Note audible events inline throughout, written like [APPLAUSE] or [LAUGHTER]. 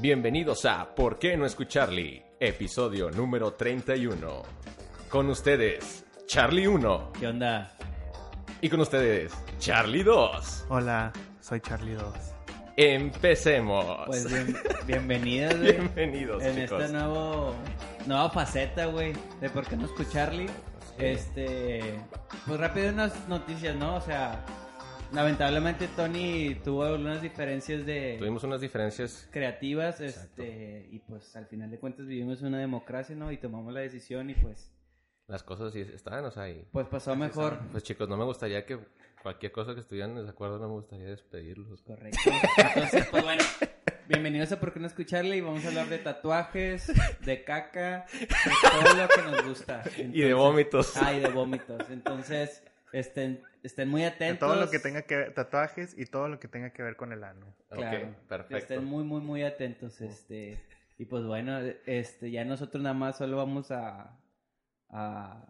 Bienvenidos a ¿Por qué no escucharly? Episodio número 31. Con ustedes, Charlie 1. ¿Qué onda? Y con ustedes, Charlie 2. Hola, soy Charlie 2. Empecemos. Pues bien, [LAUGHS] bienvenidos, güey. Bienvenidos, en chicos. esta nuevo, nueva faceta, güey, de por qué no escucharle. Este, pues rápido unas noticias, ¿no? O sea, lamentablemente Tony tuvo algunas diferencias de Tuvimos unas diferencias. creativas, este, y pues al final de cuentas vivimos una democracia, ¿no? Y tomamos la decisión y pues, Las cosas sí estaban, o sea, y... pues pasó mejor. Pues chicos, no me gustaría que cualquier cosa que estuvieran en desacuerdo, no me gustaría despedirlos. Correcto. Entonces, pues bueno, bienvenidos a Por qué no escucharle y vamos a hablar de tatuajes, de caca, de todo lo que nos gusta. [LAUGHS] Y de Entonces- vómitos. Ah, y de vómitos. Entonces, estén, estén muy De atentos. todo lo que tenga que ver, tatuajes y todo lo que tenga que ver con el ano. Claro. Ok, perfecto. Estén muy, muy, muy atentos. Este, y pues bueno, este, ya nosotros nada más solo vamos a, a,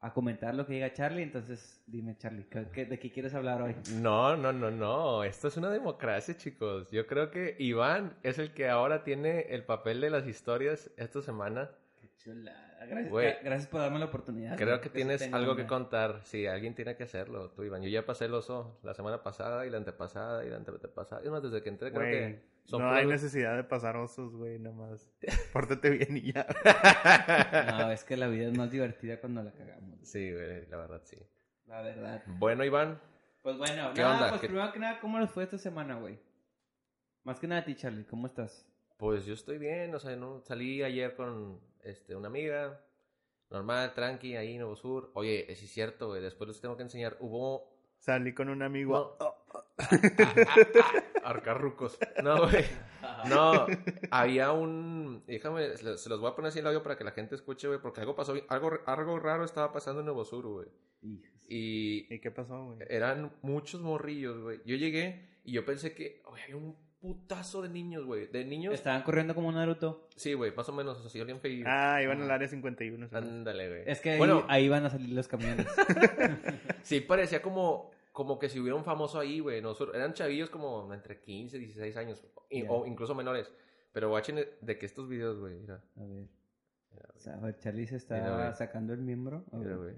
a comentar lo que diga Charlie. Entonces, dime, Charlie, ¿qué- qué- ¿de qué quieres hablar hoy? No, no, no, no. Esto es una democracia, chicos. Yo creo que Iván es el que ahora tiene el papel de las historias esta semana. Qué chulada. Gracias, gracias por darme la oportunidad. Creo que tienes algo que contar. Sí, alguien tiene que hacerlo. Tú, Iván. Yo ya pasé el oso la semana pasada y la antepasada y la antepasada. Y más desde que entré, creo Güey, que son no hay necesidad de pasar osos, güey, nomás. [LAUGHS] Pórtate bien y ya. No, es que la vida es más divertida cuando la cagamos. Sí, güey, la verdad, sí. La verdad. Bueno, Iván. Pues bueno, ¿Qué nada, onda? pues ¿Qué- primero que nada, ¿cómo les fue esta semana, güey? Más que nada a ti, Charlie, ¿cómo estás? Pues yo estoy bien, o sea, no salí ayer con este una amiga, normal, tranqui, ahí en Nuevo Sur. Oye, es cierto, güey, después les tengo que enseñar, hubo Salí con un amigo. No. [LAUGHS] arcarrucos. No, güey. No, había un déjame se los voy a poner así en el audio para que la gente escuche, güey, porque algo pasó, algo algo raro estaba pasando en Nuevo Sur, güey. Y ¿Y qué pasó, güey? eran muchos morrillos, güey. Yo llegué y yo pensé que, oye, había un putazo de niños, güey, de niños. Estaban corriendo como Naruto. Sí, güey, más o menos, o sea, si alguien. Ah, iban al área 51. ¿sabes? Ándale, güey. Es que ahí, bueno, ahí van a salir los camiones. [LAUGHS] sí parecía como, como que si hubiera un famoso ahí, güey. Nosotros, eran chavillos como entre 15 y 16 años, o incluso menores. Pero watchen de que estos videos, güey, mira, A ver. O sea, Charlie se está Mira, sacando el miembro. Mira, güey.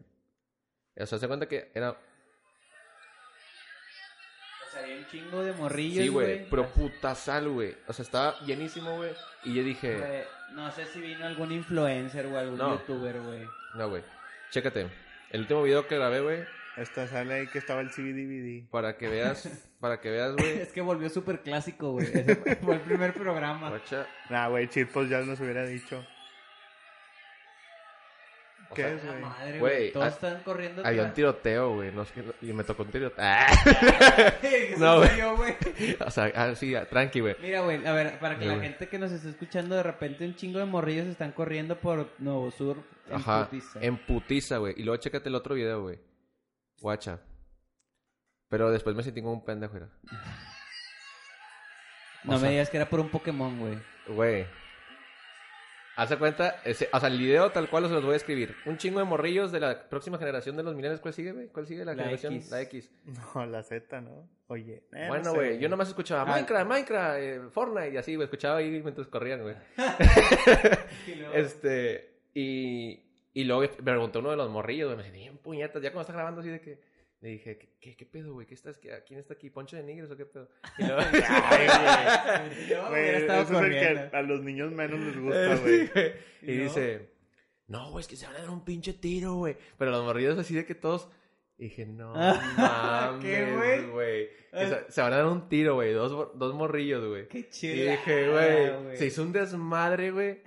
O sea, se cuenta que era, Un chingo de morrillos, sí, güey, pero putazal, güey. O sea, estaba llenísimo, güey. Y yo dije, Güey, No sé si vino algún influencer o algún No. youtuber, güey. no, güey, chécate. El último video que grabé, güey, Esta sale ahí que estaba el CBDVD. para que veas, [LAUGHS] para que veas, güey. Es que volvió súper clásico, güey. Ese fue, fue el primer programa. Guacha, Nah, güey, Chirpos ya nos hubiera dicho. ¿Qué sea, es, La güey? madre, Güey, güey. Todos están corriendo. Había un tiroteo, güey. No, es que- y me tocó un tiroteo. [LAUGHS] Ah. ¿Qué No, güey. o sea, ah, sí, ah, tranqui, güey. Mira, güey, a ver, para que Sí, la güey. gente que nos esté escuchando, de repente un chingo de morrillos están corriendo por Nuevo Sur en Ajá, putiza. en putiza, güey. Y luego chécate el otro video, güey. Guacha. Pero después me sentí como un pendejo, era. No o sea- me digas que era por un Pokémon, güey. Güey. Hace cuenta, ese, o sea, el video tal cual se los voy a escribir. Un chingo de morrillos de la próxima generación de los millennials. ¿Cuál sigue, güey? ¿Cuál sigue la, La generación? X. La X. No, la Z, ¿no? Oye. eh, no bueno, sé, güey, yo nomás escuchaba Ah. Minecraft, Minecraft, eh, Fortnite y así, güey. Escuchaba ahí mientras corrían, güey. [LAUGHS] [LAUGHS] Este, y, y luego me preguntó uno de los morrillos, güey, me dice, bien puñetas, ya cuando está grabando así de que, le dije, ¿qué, qué, qué pedo, güey? ¿Qué estás, qué, ¿Quién está aquí? ¿Poncho de Nigres o qué pedo? Y [LAUGHS] luego, Ay, güey. Eso es el que a los niños menos les gusta, güey. Sí, güey. y ¿Y no? dice, no, güey, es que se van a dar un pinche tiro, güey. Pero los morrillos así de que todos, y dije, no [LAUGHS] ¿Qué, güey? mames, güey. Que Se, se van a dar un tiro, güey, dos, dos morrillos, güey. Qué Y chido. dije, güey, se hizo un desmadre, güey.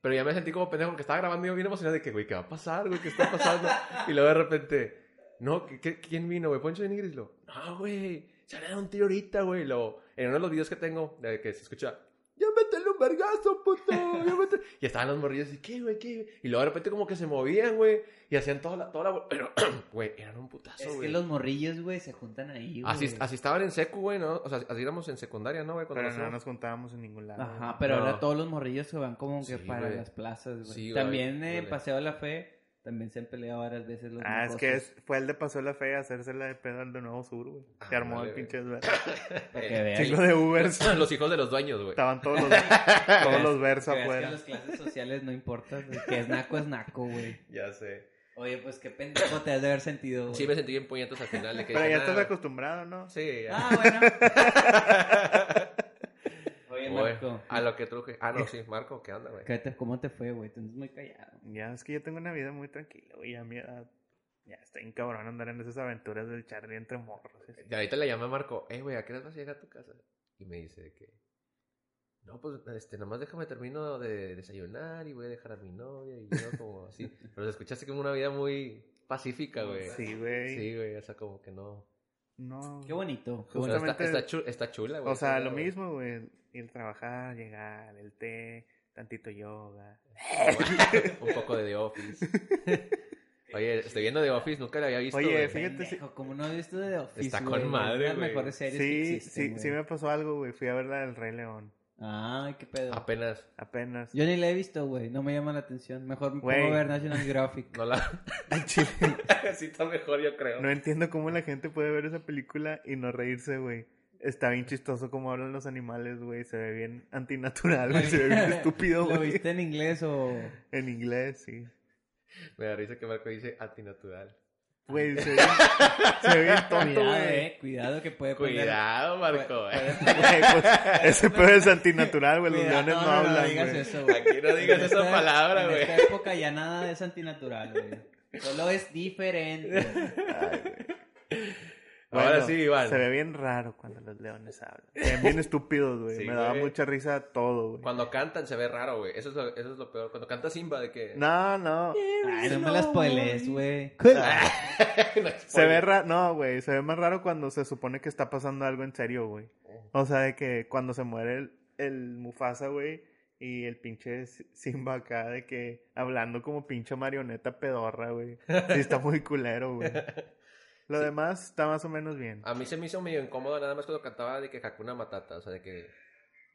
Pero ya me sentí como pendejo porque estaba grabando y yo bien emocionado de que, güey, ¿qué va a pasar, güey? ¿Qué está pasando? y luego de repente, no, ¿qué, qué- quién vino, güey? Poncho de Nigris, lo. No, güey, se van a dar un tiro ahorita, güey. Lo, en uno de los videos que tengo, de que se escucha, ya métele un vergazo, puto, ya métele. Y estaban los morrillos y, ¿qué, güey, qué? güey? Y luego de repente como que se movían, güey, y hacían toda la, toda la, pero, [CLEARS THROAT] güey, eran un putazo, Es güey. que los morrillos, güey, se juntan ahí, güey. Así, así estaban en secu, güey, ¿no? O sea, así éramos en secundaria, ¿no, güey? Cuando Pero no nos juntábamos en ningún lado. Ajá, pero No. ahora todos los morrillos se van como que Sí, para güey. las plazas, güey. Sí, También eh, huele. Paseo de la Fe también se han peleado varias veces los Ah, es que fue el de Pasó la Fe a hacérsela de pedo al de Nuevo Sur, güey. Ah, Se armó vale, el pinche desvergue. [LAUGHS] Para que veas. Chingo de Ubers. [LAUGHS] Los hijos de los dueños, güey. Estaban todos los, [LAUGHS] todos los Versa Que veas que afuera. las clases sociales no importan. El que es naco es naco, güey. Ya sé. Oye, pues qué pendejo te has de haber sentido, güey. Sí, me sentí bien puñetos al final. De que Pero ya estás acostumbrado, ¿no? Sí, ya. Ah, bueno. Güey. A lo que truje. Ah, no, sí. Marco, ¿qué onda, güey? ¿qué te- ¿Cómo te fue, güey? Tú eres muy callado. Ya, es que yo tengo una vida muy tranquila, güey. A mi edad. Ya está bien cabrón andar en esas aventuras del Charlie entre morros. y así. Y ahorita le llamé a Marco. Eh, güey, ¿a qué hora vas a llegar a tu casa? Y me dice que... No, pues, este, nomás déjame termino de desayunar y voy a dejar a mi novia y yo como así. Pero escuchaste como una vida muy pacífica, güey. Sí, güey. Sí, güey, o sea, como que no... No. Qué bonito. Está, Justamente- está, chu- está chula, güey. O sea, lo mismo, güey. Ir a trabajar, llegar, el té, tantito yoga. Un poco de The Office. [LAUGHS] Oye, estoy viendo The Office, nunca la había visto. Oye, güey. fíjate. Pendejo, como no has visto de Office, Está güey, con madre, las güey. mejores series que Sí, existen, sí, güey. sí me pasó algo, güey. Fui a ver la del Rey León. Ay, qué pedo. Apenas. Apenas. Yo ni la he visto, güey. No me llama la atención. Mejor me Güey. pongo a ver National Geographic. [LAUGHS] No la... [LAUGHS] Al chile. [LAUGHS] sí está mejor, yo creo. No entiendo cómo la gente puede ver esa película y no reírse, güey. Está bien chistoso cómo hablan los animales, güey. Se ve bien antinatural, güey. Se ve bien estúpido, ¿Lo güey. viste en inglés o...? En inglés, sí. Me da risa que Marco dice antinatural. Güey, [LAUGHS] se ve bien, se ve bien tonto, Cuidado, güey. eh. Cuidado que puede poner... Cuidado, Marco. puede- eh. puede- [LAUGHS] Güey, pues, ese [LAUGHS] pedo es antinatural, güey. Los Cuidado, leones no, no, no, no hablan, digas güey. eso, güey. Aquí no digas En esa esta- palabra, güey. En esta época ya nada es antinatural, güey. Solo es diferente. Ay, güey. Ahora sí, Iván. Se ve bien raro cuando los leones hablan. Se ven bien [LAUGHS] estúpidos, güey. Sí, Me daba mucha risa todo, güey. Cuando cantan se ve raro, güey. Eso, es lo, eso es lo peor. Cuando canta Simba, de que... No, no. Ay, no me las spoilees, güey. [LAUGHS] [LAUGHS] No es Se ve raro, no, güey, se ve más raro cuando se supone que está pasando algo en serio, güey. Oh. O sea, de que cuando se muere el, el Mufasa, güey, y el pinche Simba acá de que hablando como pinche marioneta pedorra, güey. Sí, está muy culero, güey. Lo demás está más o menos bien. A mí se me hizo medio incómodo nada más cuando cantaba de que Hakuna Matata. O sea, de que...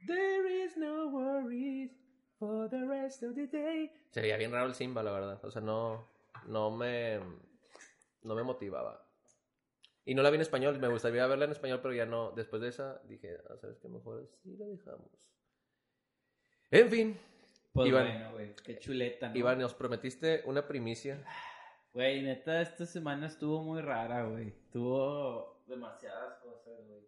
There is no worries for the rest of the day. Se veía bien raro el Simba, la verdad. O sea, no... No me... No me motivaba. Y no la vi en español. Me gustaría verla en español, pero ya no. Después de esa, dije, ah, ¿sabes qué? Mejor sí la dejamos. En fin. Pues Iván. bueno, güey. Qué chuleta, ¿no? Iván, nos prometiste una primicia. Güey, neta, esta semana estuvo muy rara, güey. Tuvo demasiadas cosas, güey.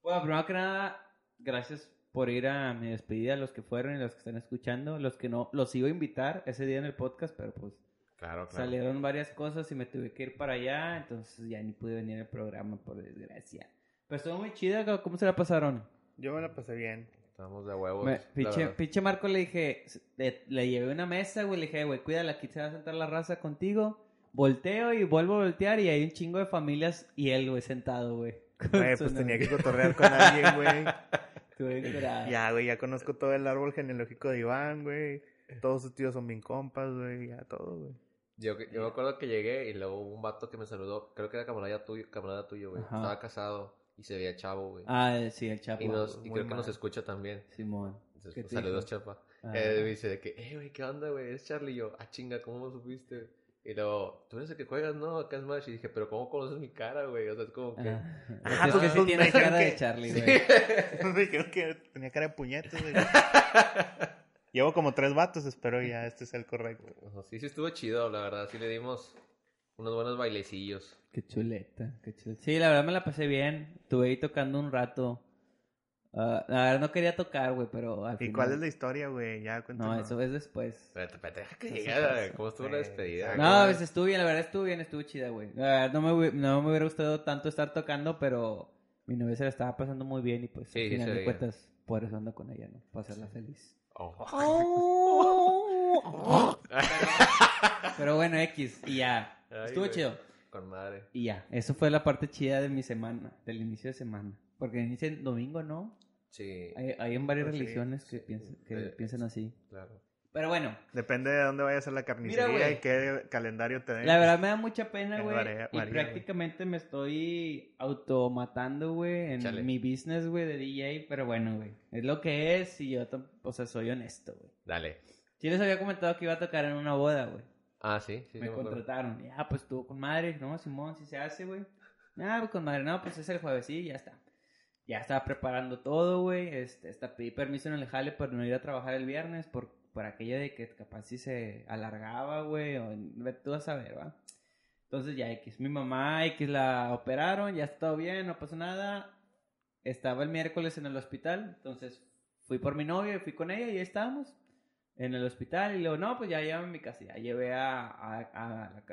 Bueno, primero que nada, gracias por ir a mi despedida, los que fueron y los que están escuchando. Los que no, los iba a invitar ese día en el podcast, pero pues Claro, salieron varias cosas y me tuve que ir para allá, entonces ya ni pude venir al programa, por desgracia. Pero estuvo muy chida, ¿cómo se la pasaron? Yo me la pasé bien. Estamos de huevos. Me- pinche, Marco le dije, le, le llevé una mesa, güey, le dije, güey, cuídala, aquí se va a sentar la raza contigo. Volteo y vuelvo a voltear y hay un chingo de familias y él, güey, sentado, güey. [LAUGHS] Güey, pues tenía que cotorrear con alguien, güey. [LAUGHS] Ya, güey, ya conozco todo el árbol genealógico de Iván, güey. Todos sus tíos son bien compas, güey. Ya todo, güey. Yo, yo me acuerdo que llegué y luego hubo un vato que me saludó. Creo que era camarada tuyo, camarada tuyo, güey. Estaba casado y se veía chavo, güey. Ah, sí, el Chapo. y nos, y muy creo que nos escucha también. Simón. Entonces, ¿Qué pues, saludos, dijo? chapa. Ah. Eh, me dice de que, eh, güey, ¿qué onda, güey? Es Charlie. Y yo, ah, chinga, ¿cómo lo supiste? Y luego, tú eres el que juegas, ¿no? Acá es Smash. Y dije, pero ¿cómo conoces mi cara, güey? O sea, es como que... [LAUGHS] Ah, Ah, es que sí tienes cara de que- Charlie, Sí. güey. [LAUGHS] Me dijeron que tenía cara de puñetes, güey. [LAUGHS] Llevo como tres vatos, espero ya este sea el correcto. Sí, sí estuvo chido, la verdad. Sí le dimos unos buenos bailecillos. Qué chuleta, qué chuleta. Sí, la verdad me la pasé bien. Estuve ahí tocando un rato. Ah, la verdad no quería tocar, güey, pero al ¿Y final... cuál es la historia, güey? Ya No, cuéntanos. eso es después. Espérate, espérate, deja que pasa, ¿Cómo estuvo la güey. despedida? No, ¿Cómo- pues estuvo bien, la verdad estuvo bien, estuvo chida, güey. La verdad, no me, no me hubiera gustado tanto estar tocando, pero mi novia se la estaba pasando muy bien y pues Sí, al final de cuentas, por eso ando con ella, ¿no? Para hacerla feliz. Oh. [LAUGHS] Pero bueno, X, y ya. Ay, estuvo güey. chido. Con madre. Y ya, eso fue la parte chida de mi semana, del inicio de semana. Porque inicia el domingo, ¿no? Sí, Hay, hay en varias Pues sí, religiones que, piensan, que Eh, piensan así. claro. Pero bueno, Depende de dónde vayas a la carnicería y qué calendario te den. La verdad me da mucha pena, güey. Y prácticamente me estoy automatando, güey, en Chale. mi business, güey, de DJ. Pero bueno, güey. Es lo que es y yo, o sea, soy honesto, güey. Dale. Sí les había comentado que iba a tocar en una boda, güey. Ah, sí, sí. sí me contrataron. Ya, pues estuvo con madre. No, Simón, si se hace, güey. Ah, pues con madre. No, pues es el jueves, sí, ya está. Ya estaba preparando todo, güey. Este, hasta pedí permiso en el jale para no ir a trabajar el viernes por, por aquello de que capaz si se alargaba, güey. O tú a saber, ¿va? Entonces ya X. Mi mamá X la operaron, ya está todo bien, no pasó nada. Estaba el miércoles en el hospital, entonces fui por mi novia, fui con ella y ahí estábamos en el hospital y luego, no, pues ya llevo a mi casa, ya llevé a, a, a la,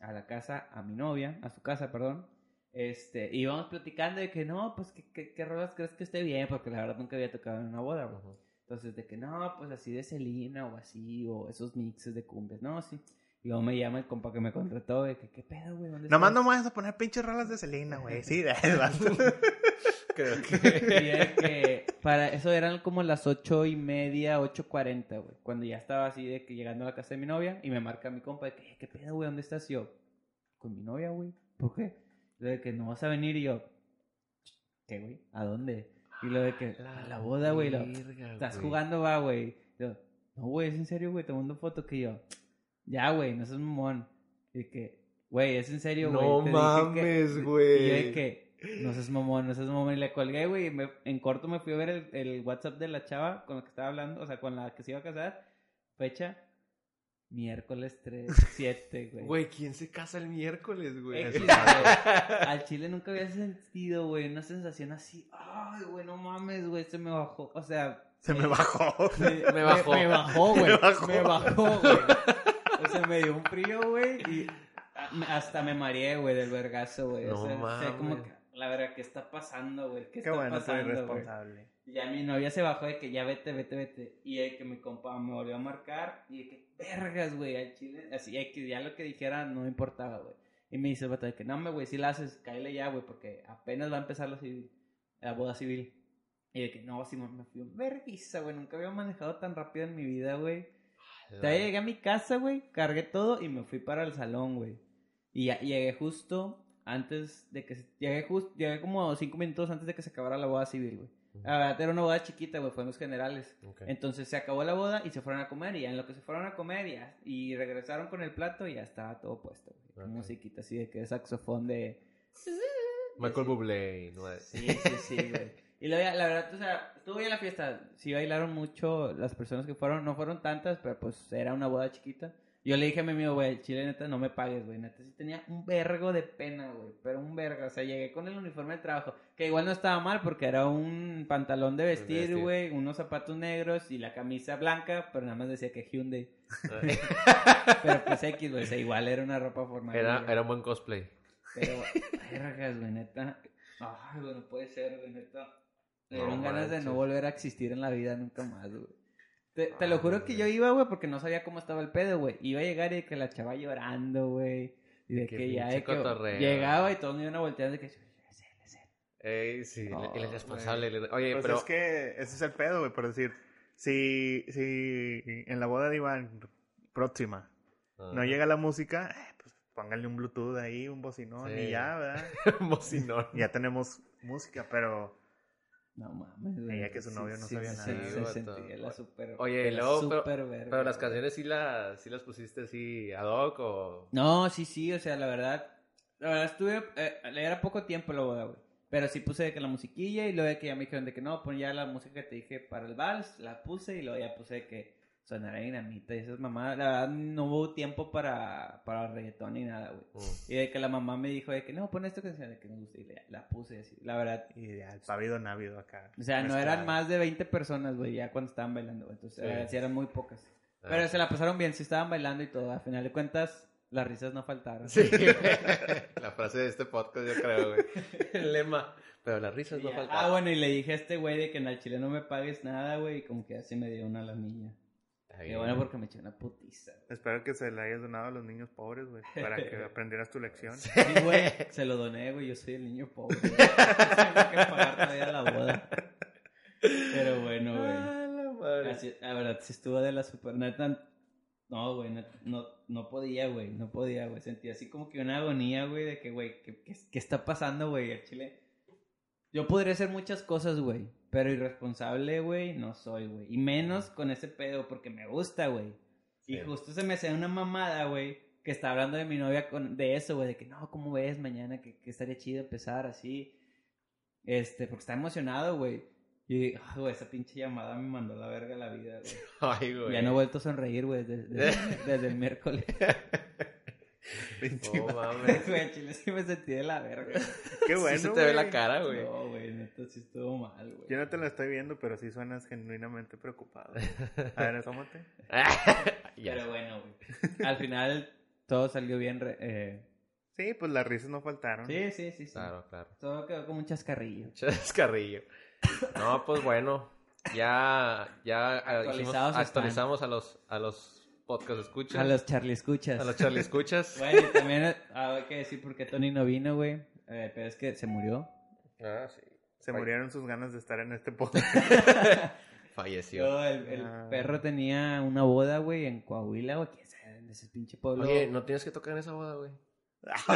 a- la casa a mi novia, a su casa, perdón. Este, y íbamos platicando de que no, pues ¿qué, qué, qué rolas crees que esté bien, porque la verdad nunca había tocado en una boda, güey. Ujú. Entonces, de que no, pues así de Selena o así, o esos mixes de cumbias, no, sí. Y luego me llama el compa que me contrató, de que, ¿qué pedo, güey? ¿Dónde Nomás estás?" no me vas a poner pinches rolas de Selena, güey. Sí, de. [LAUGHS] Creo Y que. de que para eso eran como las ocho y media, ocho cuarenta, güey. Cuando ya estaba así de que llegando a la casa de mi novia y me marca mi compa de que, "Eh, ¿qué pedo, güey? ¿Dónde estás? Y yo, con mi novia, güey. ¿Por qué? Y lo de que no vas a venir y yo, ¿qué, güey? ¿A dónde? Y lo de que, a la boda, güey. Estás güey. jugando, va, güey. Y yo, no, güey, es en serio, güey, tomando foto que yo. Ya, güey, no seas mamón. Y que, güey, es en serio, güey. No te mames, Y yo de güey. que, no seas mamón, no seas mamón. Y le colgué, güey. En corto me fui a ver el, el WhatsApp de la chava con la que estaba hablando, o sea, con la que se iba a casar. Fecha, miércoles 3, 7, [LAUGHS] güey. Güey, ¿quién se casa el miércoles, güey? X. [LAUGHS] Al chile nunca había sentido, güey, una sensación así. Ay, güey, no mames, güey, se me bajó. O sea, Se me bajó. me, [LAUGHS] Me bajó. Me, bajó, güey. Me bajó. Me bajó, güey. O sea, me dio un frío, güey. Y hasta me mareé, güey, del vergazo, güey. No o sea, o sea, como mames. que, la verdad, ¿qué está pasando, güey? ¿Qué, Qué está bueno, soy pasando, güey? irresponsable. Y ya mi novia se bajó de que ya vete, vete, vete. Y de que mi compa me volvió a marcar. Y de que, vergas, güey, al chile. Así, de que ya lo que dijera no me importaba, güey. Y me dice el vato de que, no, me, güey, si la haces, cállale ya, güey, porque apenas va a empezar la civil, la boda civil. Y de que, no, Simón, me fui un vergüenza, güey. Nunca había manejado tan rápido en mi vida, güey. Todavía llegué a mi casa, güey, cargué todo y me fui para el salón, güey. Y ya- llegué justo antes de que... se- Llegué, justo, llegué como cinco minutos antes de que se acabara la boda civil, güey. La verdad era una boda chiquita, güey, fue en los generales. Entonces se acabó la boda y se fueron a comer y ya en lo que se fueron a comer ya, y regresaron con el plato y ya estaba todo puesto, güey. Con Ok. Musiquita así de que saxofón de... Michael Bublé, no es. Sí, sí, sí, güey. Y luego ya, la verdad, o sea, estuvo bien la fiesta. Sí bailaron mucho las personas que fueron. No fueron tantas, pero pues era una boda chiquita. Yo le dije a mi amigo, güey, chile neta no me pagues, güey. Neta sí tenía un vergo de pena, güey. Pero un vergo. O sea, llegué con el uniforme de trabajo. Que igual no estaba mal porque era un pantalón de vestir, güey. Unos zapatos negros y la camisa blanca. Pero nada más decía que Hyundai. [LAUGHS] Pero pues X, güey. O sea, igual era una ropa formal. Era, era un buen cosplay. Pero, vergas, güey, neta. Ay, güey, no puede ser, güey, neta. Me No ganas de no volver a existir en la vida nunca más, güey. Te, te lo juro que yo iba, güey, porque no sabía cómo estaba el pedo, güey. Iba a llegar y que la chava llorando, güey. Y de que ya de que llegaba y todos me iban a voltear de que... Ey, sí, Oh, el irresponsable. el- Oye, Pues pero. es que ese es el pedo, güey, por decir, si, si en la boda de Iván próxima Ah. no llega la música, eh, pues pónganle un Bluetooth ahí, un bocinón Sí. y ya, ¿verdad? [LAUGHS] Bocinón. ya tenemos música, pero No mames. Ella que su novio no sabía nada. Se, Sí, sentía vato. la super... Oye, luego, pero- super verga, Pero las canciones sí las, sí las pusiste así ad hoc o. No, sí, sí, o sea, la verdad, la verdad estuve, eh, era poco tiempo la boda, güey. Pero sí puse de que la musiquilla y luego de que ya me dijeron de que no, pon ya la música que te dije para el vals, la puse y luego ya puse de que sonara dinamita y esas mamadas. La verdad no hubo tiempo para, para reggaetón ni nada, güey. Mm. Y de que la mamá me dijo de que no, pon esta canción de que me gusta y la, la puse así. La verdad, ideal, pavido návido acá. o sea, no eran más de 20 personas, güey, ya cuando estaban bailando, güey. Entonces, Sí. verdad, sí eran muy pocas. Ah. Pero se la pasaron bien, sí estaban bailando y todo. A final de cuentas, las risas no faltaron. Sí. [LAUGHS] [LAUGHS] La frase de este podcast, yo creo, güey. El lema. Pero las risas no Ya. faltan. Ah, bueno, y le dije a este güey de que en el chile no me pagues nada, güey, y como que así me dio una lanilla. Y bueno, porque me eché una putiza. Espero que se le hayas donado a los niños pobres, güey, para que [LAUGHS] aprendieras tu lección. Sí, güey, se lo doné, güey, yo soy el niño pobre. güey. [LAUGHS] Tengo que pagar todavía la boda. Pero bueno, güey. Ah, la madre. Así, la verdad, sí estuvo de la super neta. No, güey, no, no podía, güey, no podía, güey. Sentía así como que una agonía, güey, de que, güey, ¿qué, qué, qué está pasando, güey? El chile. Yo podría hacer muchas cosas, güey, pero irresponsable, güey, no soy, güey. Y menos con ese pedo, porque me gusta, güey. Y justo se me hacía una mamada, güey, que está hablando de mi novia con, de eso, güey, de que no, ¿cómo ves mañana? Que, que estaría chido empezar así. Este, porque está emocionado, güey. Y, ah, güey, esa pinche llamada me mandó la verga la vida, güey. [LAUGHS] Ay, güey. Ya no he vuelto a sonreír, güey, desde, desde- desde el miércoles. [LAUGHS] [LAUGHS] No ma- mames. Güey, chile sí me sentí de la verga. Qué bueno, sí se te ve la güey. cara, güey. No, güey, neta, sí estuvo mal, güey. Yo no te lo estoy viendo, pero sí suenas genuinamente preocupado. [LAUGHS] A ver, asómate. [LAUGHS] Ya. Pero bueno, güey. Al final todo salió bien. re- eh, Sí, pues las risas no faltaron. Sí, sí, sí, sí. Claro, claro. Todo quedó como un chascarrillo. Chascarrillo. No, pues bueno. Ya, ya eh, actualizamos a los, a los podcast escuchas. A los Charlie escuchas. a los Charlie escuchas. [LAUGHS] Bueno, y también eh, hay que decir por qué Tony no vino, güey. Eh, pero es que se murió. Ah, sí. Se Ay. murieron sus ganas de estar en este podcast. [LAUGHS] Falleció. Yo, el, el Ah. perro tenía una boda, güey, en Coahuila, güey. ¿Quién sabe? En ese pinche pueblo. Oye, no tienes que tocar en esa boda, güey. [LAUGHS]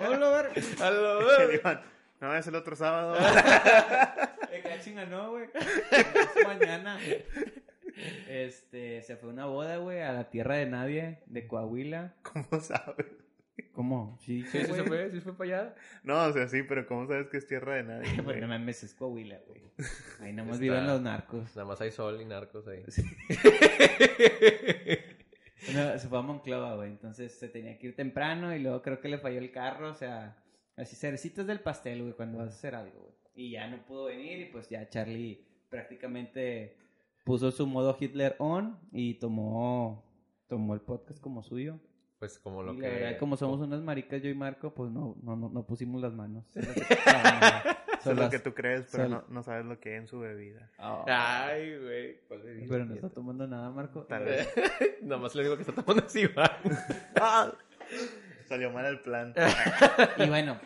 Hola, no, es el otro sábado. Qué chinga, no, güey. Es mañana. Este, se fue a una boda, güey, a la tierra de nadie, de Coahuila. ¿Cómo sabes? ¿Cómo? Sí, Sí, sí se fue, sí se fue para allá. No, o sea, sí, pero ¿cómo sabes que es tierra de nadie? [LAUGHS] Pues güey? no mames, es Coahuila, güey. [LAUGHS] Ahí nomás Está- viven los narcos. Nada más hay sol y narcos ahí. [LAUGHS] No, se fue a Monclova, güey. Entonces se tenía que ir temprano y luego creo que le falló el carro. O sea, así cerecitas del pastel, güey, cuando vas a hacer algo, güey. Y ya no pudo venir y pues ya Charlie prácticamente puso su modo Hitler on y tomó, tomó el podcast como suyo. Pues como lo y que... la verdad, como somos unas maricas yo y Marco, pues no, no, no, no pusimos las manos. [LAUGHS] Que- solo- lo que tú crees, pero no, no sabes lo que hay en su bebida. Oh, Ay, güey. ¿cuál bebida? pero no está tomando nada, Marco. Tal vez. [LAUGHS] Nada más le digo que está tomando es Iván. [LAUGHS] Salió mal el plan. Y bueno,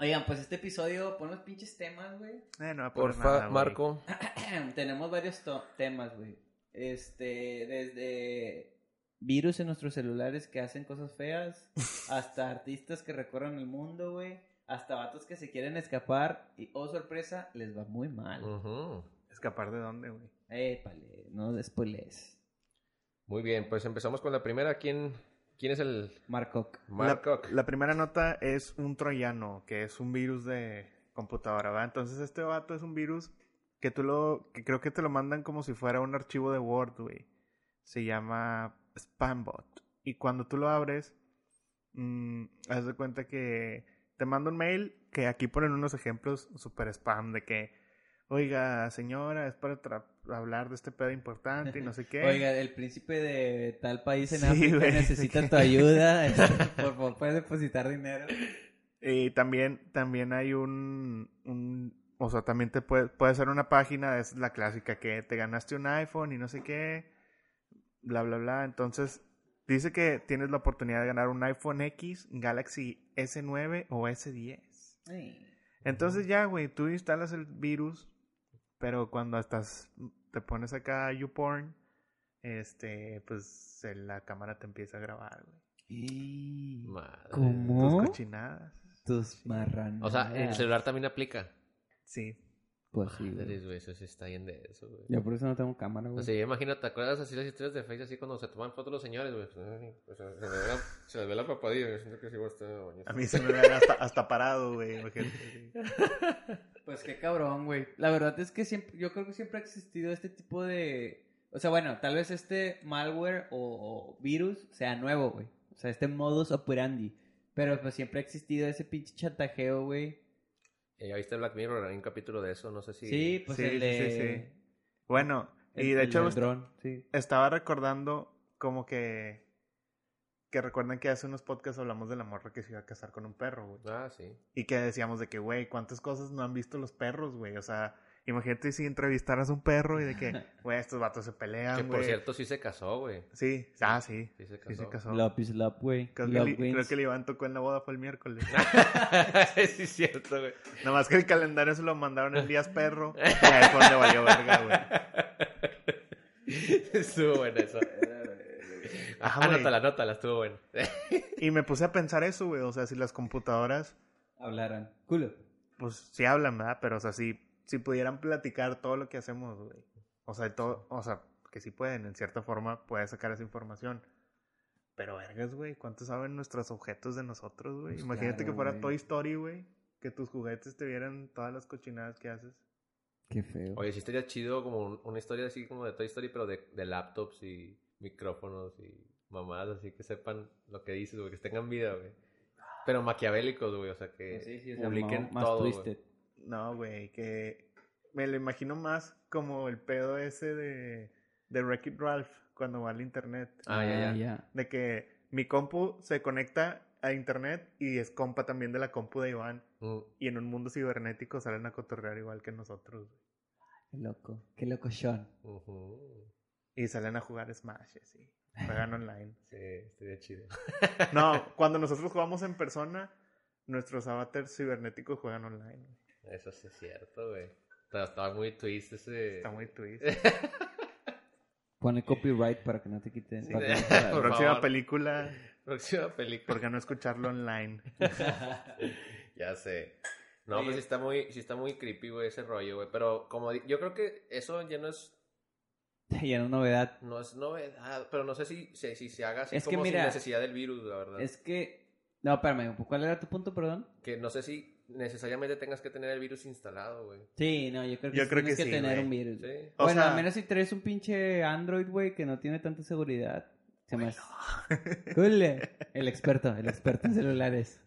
oigan, pues este episodio, pon los pinches temas, güey. Eh, no va a poner Porfa, nada, güey. Marco. [CLEARS THROAT] Tenemos varios temas, güey. Este, desde virus en nuestros celulares que hacen cosas feas, [LAUGHS] hasta artistas que recorren el mundo, güey, hasta vatos que se quieren escapar y, oh sorpresa, les va muy mal. Ujú. ¿Escapar de dónde, güey? Épale, no despoiles. Muy bien, pues empezamos con la primera. ¿Quién, quién es el Marco. Mark la, primera nota es un troyano, que es un virus de computadora, ¿verdad? Entonces este vato es un virus que tú lo, que creo que te lo mandan como si fuera un archivo de Word, güey. Se llama Spambot. Y cuando tú lo abres, mm, haz de cuenta que te manda un mail que aquí ponen unos ejemplos super spam de que, oiga, señora, es para hablar de este pedo importante y no sé qué. Oiga, el príncipe de tal país en Sí, África güey. [LAUGHS] necesita tu ayuda. Por favor, puedes depositar dinero. Y también, también hay un, un o sea, también te puede, puede ser una página, es la clásica, que te ganaste un iPhone y no sé qué, bla, bla, bla. Entonces, dice que tienes la oportunidad de ganar un iPhone X, Galaxy S9 o S10. Ay. Entonces ya, güey, tú instalas el virus, pero cuando estás, te pones acá YouPorn, este, pues la cámara te empieza a grabar, güey. Y... Madre. ¿Cómo? Tus cochinadas. Tus marranas. O sea, el celular también aplica. Sí. Pues sí, güey. Eso sí está bien de eso, güey. Yo por eso no tengo cámara, güey. O sea, imagínate, ¿te acuerdas así las historias de Facebook así cuando se toman fotos los señores, güey? Ay, pues, se, les ve la, se les ve la papadilla, yo siento que sí, güey, está bonito. A mí se me ve hasta, hasta parado, güey. imagínate. [LAUGHS] Pues qué cabrón, güey. La verdad es que siempre, yo creo que siempre ha existido este tipo de... O sea, bueno, tal vez este malware o, o virus sea nuevo, güey. O sea, este modus operandi. Pero pues siempre ha existido ese pinche chantajeo, güey. Eh, ¿Ya viste Black Mirror? Hay un capítulo de eso, no sé si... Sí, pues Sí, el sí, de... sí, sí. Bueno, el- y de el hecho del dron, sí. estaba recordando como que que recuerdan que hace unos podcasts hablamos de la morra que se iba a casar con un perro, güey. Ah, sí. Y que decíamos de que, güey, ¿cuántas cosas no han visto los perros, güey? O sea, imagínate si entrevistaras a un perro y de que, [LAUGHS] güey, estos vatos se pelean, Que por güey. csí sí se casó, güey. Sí, ah, sí. Sí se Sí se casó. casó. Güey. Creo, que Love el, wins. creo que el Iván tocó en la boda fue el miércoles. [LAUGHS] sí, es cierto, güey. Nada más que el calendario se lo mandaron el día perro. [LAUGHS] Y ahí fue donde valió verga, güey. estuvo buena eso. Ajá, güey. anótala, anótala, estuvo bueno. [LAUGHS] Y me puse a pensar eso, güey. O sea, si las computadoras, Hablaran. Culo. pues sí hablan, ¿verdad? Pero, o sea, si, si pudieran platicar todo lo que hacemos, güey. O sea, todo, o sea, porque sí pueden, en cierta forma puedes sacar esa información. Pero vergas, güey, ¿cuánto saben nuestros objetos de nosotros, güey? Pues Imagínate claro, que fuera. Toy Story, güey, que tus juguetes te vieran todas las cochinadas que haces. Qué feo. Oye, sí estaría chido como un- una historia así como de Toy Story, pero de, de laptops y micrófonos y mamadas, así que sepan lo que dices, güey, que tengan vida, güey. Pero maquiavélicos, güey, o sea, que Sí, sí, publiquen más, más todo, güey. twisted. No, güey, que me lo imagino más como el pedo ese de, de Wreck-It Ralph cuando va al internet. Ah, ya, ya. De que mi compu se conecta a internet y es compa también de la compu de Iván. Mm. Y en un mundo cibernético salen a cotorrear igual que nosotros. güey. Qué loco. Qué loco, Sean. Y salen a jugar Smash, sí. Juegan [LAUGHS] online. Sí, estaría chido. [LAUGHS] No, [LAUGHS] cuando nosotros jugamos en persona, nuestros avatars cibernéticos juegan online. Eso sí es cierto, güey. Pero estaba muy twist ese... Está muy twist. Pone copyright para que no te quiten. Sí. para Próxima favor. película, Próxima película. ¿por qué no escucharlo online? Ya sé. No, Oye. pues sí está muy, sí está muy creepy, güey, ese rollo, güey. Pero como yo creo que eso ya no es, Ya no es novedad. no es novedad, pero no sé si, si, si se haga así Es que como sin mira, necesidad del virus, la verdad. Es que. No, espérame, ¿cuál era tu punto, perdón? Que no sé si necesariamente tengas que tener el virus instalado, güey. Sí, no, yo creo que, Yo sí creo tienes que que, sí, tener güey. un virus. Sí. O bueno, sea- al menos si traes un pinche Android, güey, que no tiene tanta seguridad. Se me hace. Cool. [LAUGHS] El experto, el experto en celulares.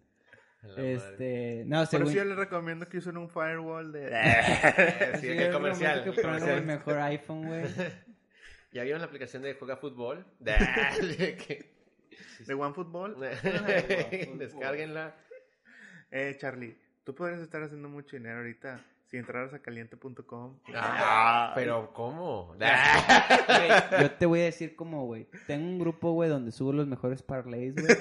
Madre. Este. No, Por según. eso yo les recomiendo que usen un firewall de... Eh, [LAUGHS] sí, Sí, que comercial. que comercial. el mejor iPhone, güey. [LAUGHS] ¿Ya vieron la aplicación de Juega Fútbol? [LAUGHS] De que- [LAUGHS] [LAUGHS] ¿De OneFootball? Descárguenla. Eh, Charlie, tú podrías estar haciendo mucho dinero ahorita si entraras a caliente.com. Ah, pero ¿cómo? Güey, Yo te voy a decir cómo, güey. Tengo un grupo, güey, donde subo los mejores parlays, güey.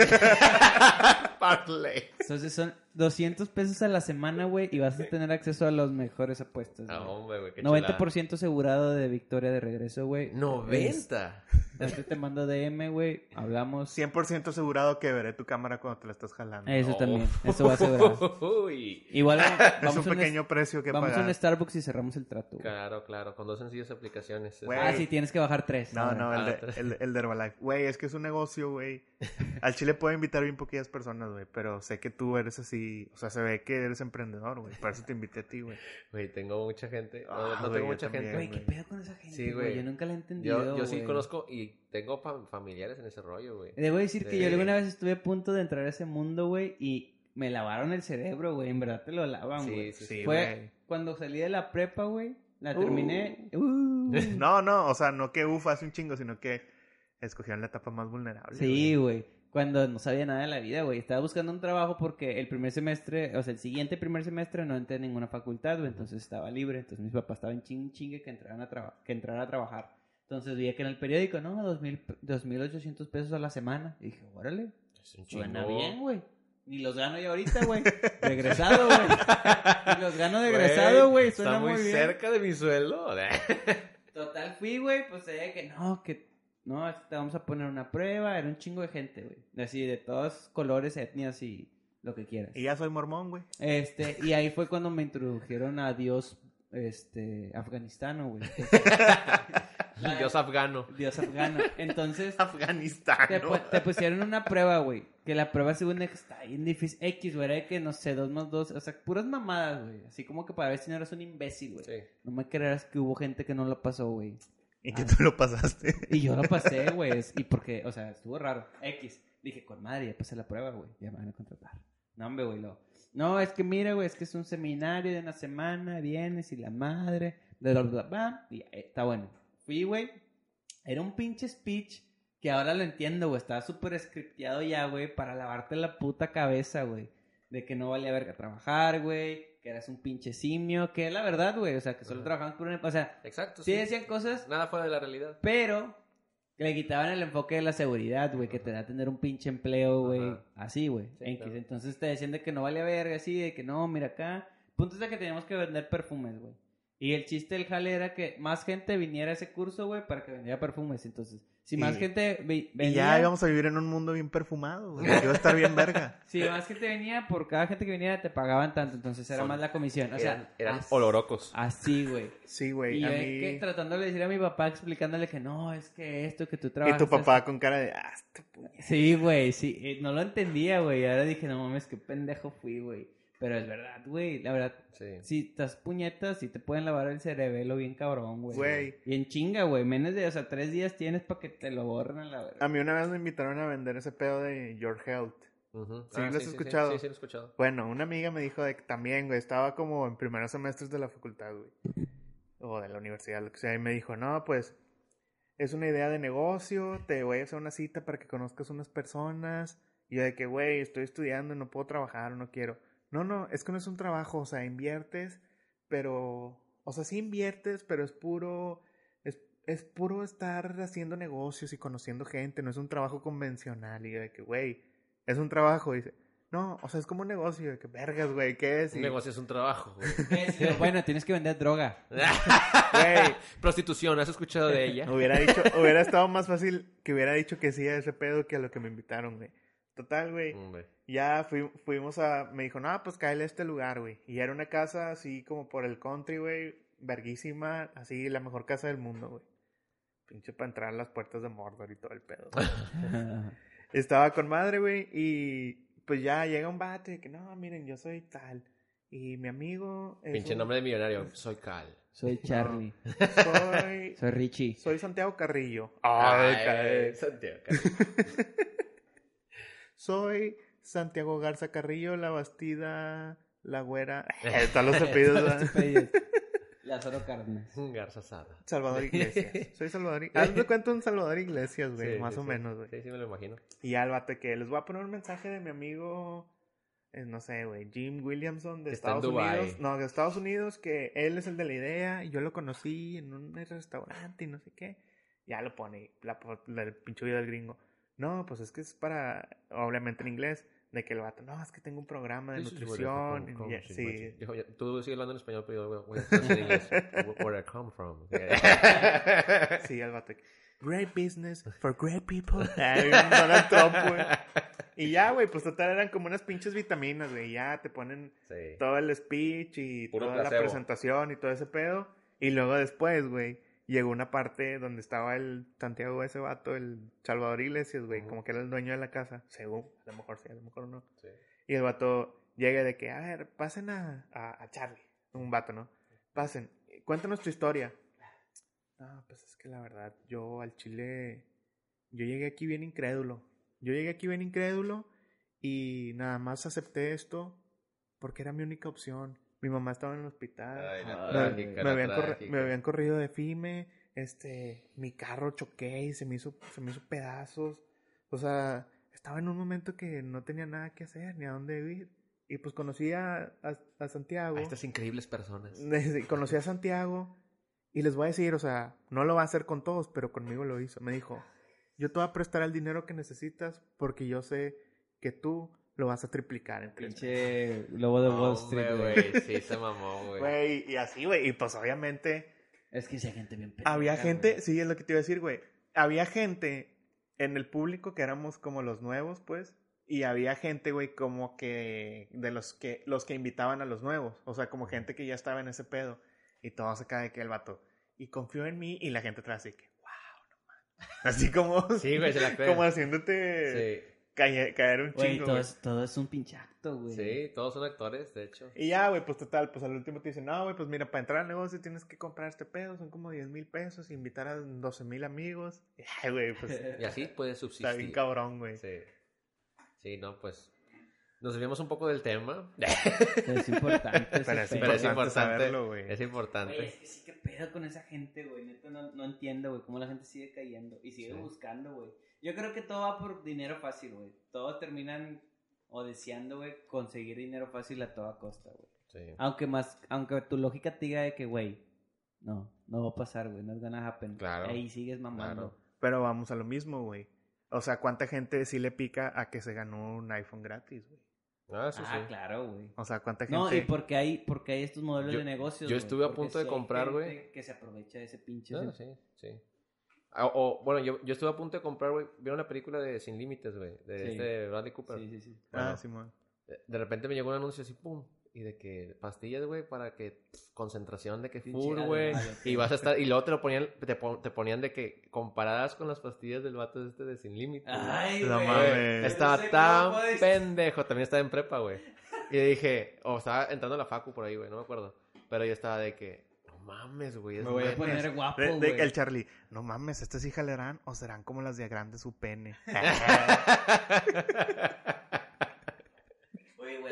Parley. Entonces son 200 pesos a la semana, güey, y vas a tener acceso a los mejores apuestas. Ah, güey. hombre, güey, qué 90% asegurado de victoria de regreso, güey. chulada. Es- 90. Ahorita te mando DM, güey. Hablamos. 100% asegurado que veré tu cámara cuando te la estás jalando. Eso Oh. también. Eso va a asegurar. Uy. Igual [LAUGHS] es vamos, un a un, pequeño precio que vamos a pagar. un Starbucks y cerramos el trato. Claro, claro, con dos sencillas aplicaciones. Ah, sí, tienes que bajar tres. No, no, el Ah, de, tres. el, el de Herbalife. Güey, es que es un negocio, güey. [LAUGHS] Al Chile puedo invitar bien poquillas personas, güey. Pero sé que tú eres así. O sea, se ve que eres emprendedor, güey. Por eso te invité a ti, güey. Güey, tengo mucha gente. No, Ah, no güey, tengo mucha también, gente. Güey, ¿qué pedo con esa gente, Sí, güey? güey. Yo nunca la he entendido, Yo, yo sí conozco y tengo fam- familiares en ese rollo, güey. Debo decir que yo alguna vez estuve a punto de entrar a ese mundo, güey, y me lavaron el cerebro, güey. En verdad te lo lavan, güey. Sí, sí, Sí, sí. Fue güey. cuando salí de la prepa, güey. La Uh. terminé. Uh. [LAUGHS] No, no, o sea, no que ufa hace un chingo, sino que escogieron la etapa más vulnerable. Sí, güey. Cuando no sabía nada de la vida, güey. Estaba buscando un trabajo porque el primer semestre, o sea, el siguiente primer semestre no entré en ninguna facultad, güey. Entonces estaba libre. Entonces mis papás estaban ching chingue que entraran a traba- que entrara a trabajar. Entonces vi que en el periódico, no, dos mil, dos mil ochocientos pesos a la semana. Y dije, órale, Es un suena bien, güey. Ni los gano yo ahorita, güey. [LAUGHS] Regresado, güey. Ni los gano de Güey, egresado, güey. Suena Está muy, muy bien. cerca de mi sueldo. Total fui, güey, pues sabía que no, que no, te vamos a poner una prueba, era un chingo de gente, güey. Así de todos colores, etnias y lo que quieras. Y ya soy mormón, güey. Este, y ahí fue cuando me introdujeron a Dios este afganistano, güey. [LAUGHS] Dios afgano. Dios afgano. Entonces, Afganistán. te, pu- te pusieron una prueba, güey. Que la prueba según que está bien difícil. X, güey, era de que no sé, dos más dos. O sea, puras mamadas, güey. Así como que para ver si no eras un imbécil, güey. Sí. No me creerás que hubo gente que no lo pasó, güey. [LAUGHS] Y que tú lo pasaste. Y yo lo pasé, [LAUGHS] güey. Y porque, o sea, estuvo raro. X. Dije, con madre, ya pasé la prueba, güey. Ya me van a contratar. No, hombre, güey. Lo... No, es que mira, güey, es que es un seminario de una semana. Vienes y la madre. Bla, bla, bla, bla. Y eh, está bueno. Fui, güey. Era un pinche speech que ahora lo entiendo, güey. Estaba súper scripteado ya, güey, para lavarte la puta cabeza, güey. De que no valía verga trabajar, güey. Que eras un pinche simio. Que la verdad, güey. O sea, que solo Ajá. trabajabas por una... O sea, Exacto. sí decían cosas Nada fuera de la realidad. pero le quitaban el enfoque de la seguridad, güey, que te da tener un pinche empleo, güey. Ajá. Así, güey. Sí, X. claro. Entonces te decían de que no vale verga, así, de que no, mira acá. Punto es de que teníamos que vender perfumes, güey. Y el chiste del jale era que más gente viniera a ese curso, güey, para que vendiera perfumes. Entonces, Si más Y- gente ve- Y venía... ya íbamos a vivir en un mundo bien perfumado, güey. Iba a estar bien verga. [LAUGHS] Si más gente venía, por cada gente que venía te pagaban tanto, entonces era Son- más la comisión. O sea, eran eran olorocos. Así, güey. Sí, Y güey. yo A mí... que tratándole de decir a mi papá, explicándole que no, es que esto, que tú Y trabajas... tu papá con cara de... Ah, este puñet". Sí, güey, sí. eh, No lo entendía, güey. Ahora dije, no mames, qué pendejo fui, güey. Pero es verdad, güey. La verdad, Sí. si estás puñetas, sí te pueden lavar el cerebelo bien cabrón, güey. Güey. Y en chinga, güey. Menos de, o sea, tres días tienes para que te lo borren a la verga. A mí una vez me invitaron a vender ese pedo de Your Health. Ujú. ¿Sí lo has Sí, escuchado? Sí, sí, lo he escuchado. Bueno, una amiga me dijo de que también, güey, estaba como en primeros semestres de la facultad, güey. O de la universidad, lo que sea. Y me dijo, no, pues, es una idea de negocio, te voy a hacer una cita para que conozcas unas personas. Y yo de que, güey, estoy estudiando y no puedo trabajar, no quiero. No, no, es que no es un trabajo, o sea, inviertes, pero, o sea, sí inviertes, pero es puro, es, es puro estar haciendo negocios y conociendo gente, no es un trabajo convencional. Y yo de que, güey, es un trabajo, dice. No, o sea, es como un negocio, de que vergas, güey, ¿qué es? Un Y, negocio es un trabajo, güey. [LAUGHS] Pero bueno, tienes que vender droga. [LAUGHS] güey, Prostitución, ¿has escuchado de ella? hubiera dicho, hubiera estado más fácil que hubiera dicho que sí a ese pedo que a lo que me invitaron, güey. Total, güey. Hombre. Ya fui- fuimos a. Me dijo, no, pues cáele a este lugar, güey. Y era una casa así como por el country, güey. Verguísima. Así, la mejor casa del mundo, güey. Pinche para entrar a las puertas de Mordor y todo el pedo. [LAUGHS] Estaba con madre, güey. Y pues ya llega un bate que no, miren, yo soy tal. Y mi amigo. es Pinche un- nombre de millonario. Soy Cal. Soy Charlie. Soy. Soy Richie. Soy Santiago Carrillo. Ay, Ay, Santiago. [LAUGHS] Soy Santiago Garza Carrillo, la Bastida, la Güera. [LAUGHS] Están los apellidos. Lázaro Cárdenas. Garza Sada. Salvador Iglesias. [LAUGHS] Soy Salvador Iglesias. Haz de cuenta un Salvador Iglesias, güey. Sí, más sí, o sí. menos, güey. Sí, sí, me lo imagino. Y ya el vato que les voy a poner un mensaje de mi amigo. eh, no sé, güey. Jim Williamson de Que está en Estados. Unidos. No, de Estados Unidos. Que él es el de la idea. Y yo lo conocí en un restaurante y no sé qué. Ya lo pone. La, la- el pinche video del gringo. No, pues es que es para. Obviamente en inglés. De que el vato. No, es que tengo un programa de nutrición. come sí. Tú sigues hablando en español, pero yo voy a en inglés. [LAUGHS] Where I come from. [LAUGHS] Sí, el vato. Great business for great people. [LAUGHS] Ay, un Donald Trump, güey. Y ya, güey, pues total eran como unas pinches vitaminas, güey. Ya te ponen Sí. todo el speech y Puro toda la presentación y todo ese pedo. Y luego después, güey, llegó una parte donde estaba el Santiago ese vato, el Salvador Iglesias, güey, como que era el dueño de la casa. Según, a lo mejor sí, a lo mejor no. Sí. Y el vato llega de que, a ver, pasen a, a, a Charlie. Un vato, ¿no? Pasen, cuéntanos tu historia. No, pues es que la verdad, yo al Chile, yo llegué aquí bien incrédulo. Yo llegué aquí bien incrédulo y nada más acepté esto porque era mi única opción. Mi mamá estaba en el hospital. Ay, la Me- trágica, habían me corrido de FIME, este, mi carro choqué y se me hizo, se me hizo pedazos. O sea, estaba en un momento que no tenía nada que hacer ni a dónde ir. Y pues conocí a, a, a Santiago. A estas increíbles personas. [LAUGHS] Conocí a Santiago y les voy a decir, o sea, no lo va a hacer con todos, pero conmigo lo hizo. Me dijo, yo te voy a prestar el dinero que necesitas porque yo sé que tú lo vas a triplicar en tres meses". Pinche lobo de Wall Street, güey. Sí, se mamó, güey. Güey, y así, güey. Y pues obviamente Es que hay gente bien pendeja, había gente, sí, es lo que te iba a decir, güey. Había gente en el público que éramos como los nuevos, pues. Y había gente, güey, como que de los que los que invitaban a los nuevos. O sea, como gente que ya estaba en ese pedo. Y todo se cae de que el vato. Y confió en mí y la gente atrás así que, wow, no mames. [LAUGHS] Así como, Sí, güey, se la creen. como haciéndote Sí. Caer, caer un Güey, chingo, todo, güey. es, todo es un pinche acto, güey. Sí, todos son actores, de hecho. Y ya, güey, pues total, pues al último te dicen, no, güey, pues mira, para entrar al negocio tienes que comprar este pedo, son como 10 mil pesos, invitar a 12 mil amigos. [LAUGHS] Y, ay, güey, pues Y así puede subsistir. está bien cabrón, güey. Sí. Sí, no, pues. Nos desviamos un poco del tema. Es importante. Pero es. Pero es importante importante. saberlo, güey. Es Güey, es importante. que sí que pedo con esa gente, güey. Neta, no, no entiendo, güey, cómo la gente sigue cayendo y sigue Sí. buscando, güey. Yo creo que todo va por dinero fácil, güey. Todos terminan o deseando, güey, conseguir dinero fácil a toda costa, güey. Sí. Aunque más, aunque tu lógica te diga de que, güey, no, no va a pasar, güey, no es gonna happen. Claro. Ahí sigues mamando. Claro. Pero vamos a lo mismo, güey. O sea, ¿cuánta gente sí le pica a que se ganó un iPhone gratis, güey? Ah, eso ah, sí. claro, güey. O sea, ¿cuánta gente...? No, y porque hay, porque hay estos modelos Yo- de negocios. yo estuve a punto de comprar, güey. Que se aprovecha de ese pinche. Ah, sí, sí. Ah, O, bueno, yo, yo estuve a punto de comprar, güey. ¿Vieron la película de Sin Límites, güey? De Sí. este Bradley Cooper. Sí, sí, sí. Bueno. Ah, Simón. De repente me llegó un anuncio así, pum. Y de que pastillas, güey, para que pff, concentración de que full, güey. Y vas a estar, y luego te lo ponían, te, pon- te ponían de que comparadas con las pastillas del vato este de Sin Límites. güey. Ay, No mames. Estaba No sé tan puedes- pendejo, también estaba en prepa, güey. Y dije, o estaba entrando a la facu por ahí, güey, no me acuerdo. Pero yo estaba de que, no mames, güey. Me voy a neta". poner guapo, De, de- güey. el Charlie, no mames, ¿estas sí jalarán o serán como las de grande su pene? [LAUGHS] [LAUGHS]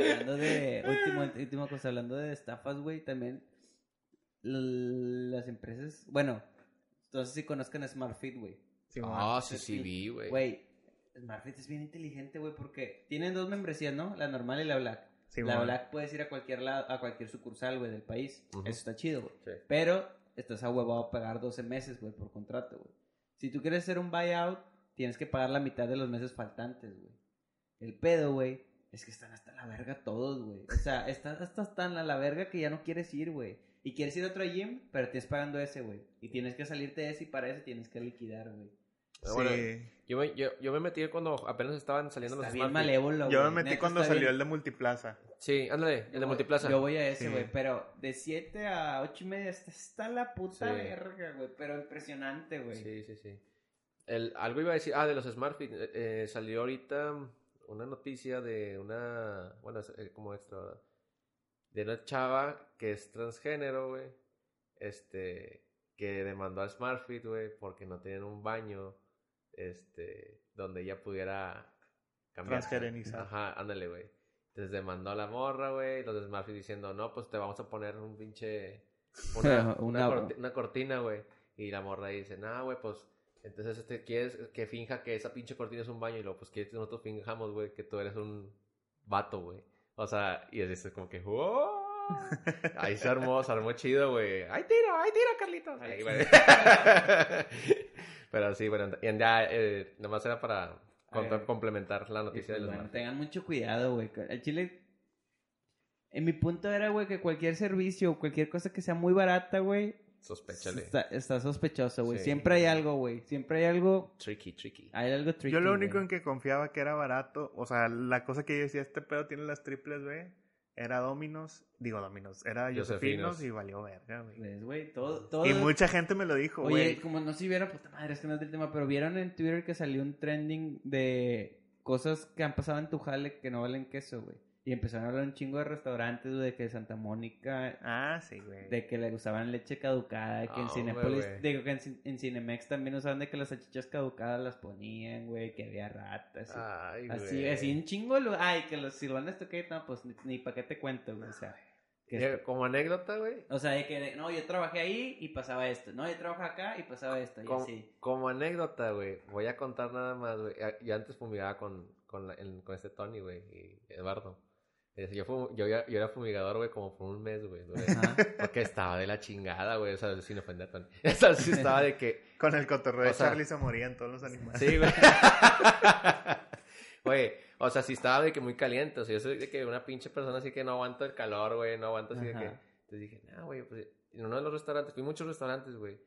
Hablando de. Último, última cosa, hablando de estafas, güey, también. Las empresas. Bueno, no sé si conozcan SmartFit, güey. Ah, sí, sí, vi, güey. Güey, SmartFit es bien inteligente, güey, porque tienen dos membresías, ¿no? La normal y la Black. Simón. La Black puedes ir a cualquier lado, a cualquier sucursal, güey, del país. Eso está chido, güey. Sí. Pero estás ahuevado a pagar 12 meses, güey, por contrato, güey. Si tú quieres hacer un buyout, tienes que pagar la mitad de los meses faltantes, güey. El pedo, güey, es que están hasta la verga todos, güy. O sea, estás hasta tan a la verga que ya no quieres ir, güey. Y quieres ir a otro gym, pero tienes pagando ese, güey. Y tienes que salirte de ese y para ese tienes que liquidar, güey. Bueno, Sí. yo, me, yo, yo me metí cuando apenas estaban saliendo Está los bien malévolo, Yo me güey. metí cuando salió bien- el de Multiplaza. Sí, ándale, el de Multiplaza. Yo voy a ese, Sí. güey. Pero de 7 a 8 y media está, está la puta Sí. verga, güey. Pero impresionante, güey. Sí, sí, sí. El, algo iba a decir, ah, de los Smartfit. eh, eh, salió ahorita una noticia de una, bueno, es, eh, como extra, ¿verdad? De una chava que es transgénero, güey. Este, que demandó al Smartfit, güey, porque no tenían un baño, este, donde ella pudiera cambiar. Transgerenizar. Ajá, ándale, güey. Entonces demandó a la morra, güey, los de Smartfit diciendo, no, pues te vamos a poner un pinche, una, [LAUGHS] una, Una- corti- una cortina, güey. Y la morra dice, nah, güey, pues, entonces este, quieres que finja que esa pinche cortina es un baño y luego, pues, que nosotros finjamos, güey, que tú eres un vato, güey. O sea, y es eso como que, ¡oh! Ahí se armó, se armó chido, güey. ¡Ay, tiro, ay, tiro, Carlitos! Ahí, güey. Pero sí, bueno, y ya, eh, nomás era para contar- complementar la Y, noticia pues, de los bueno, tengan mucho cuidado, güey. El chile. En mi punto era, güey, que cualquier servicio o cualquier cosa que sea muy barata, güey, Sospéchale. está, está sospechoso, güey. Sí. Siempre hay algo, güey. Siempre hay algo. Tricky, tricky. Hay algo tricky. Yo lo único en que confiaba que era barato, o sea, la cosa que yo decía, este pedo tiene las triples, güey, era Dominos, digo Dominos, era Josefinos. Y valió verga, güey. Todo, todo. Y mucha gente me lo dijo, Oye, güey. como no si vieron, puta madre, es que no es del tema, pero vieron en Twitter que salió un trending de cosas que han pasado en tu jale que no valen queso, güey. Y empezaron a hablar un chingo de restaurantes, güey, de que Santa Mónica, Ah, sí, güey. de que le usaban leche caducada, de que en Cinepolis, güey. digo que en, en Cinemex también usaban de que las salchichas caducadas las ponían, güey, que había ratas. Ay, así, güey. así un chingo, de lu- ay, que los silvanes toqué, no, pues ni, ni para qué te cuento, güey, o sea. que Como anécdota, güey. o sea, de que, no, yo trabajé ahí y pasaba esto. No, yo trabajo acá y pasaba esto. Y Como, así. como anécdota, güey, voy a contar nada más, güey. Yo antes fumigaba con, con, la- el- con este Tony, güey, y Eduardo. Es- Yo, fum- yo, yo era fumigador, güey, como por un mes, güey. Porque estaba de la chingada, güey. O sea, sin ofender, Tony. [LAUGHS] O sea, sí estaba de que... Con el cotorreo de sea- Charlie se morían todos los animales. Sí, güey. [LAUGHS] Güey, o sea, sí estaba de que muy caliente. O sea, yo soy de que una pinche persona así que no aguanta el calor, güey. No aguanta así de que... Entonces dije, nah, güey, pues en uno de los restaurantes, fui a muchos restaurantes, güey.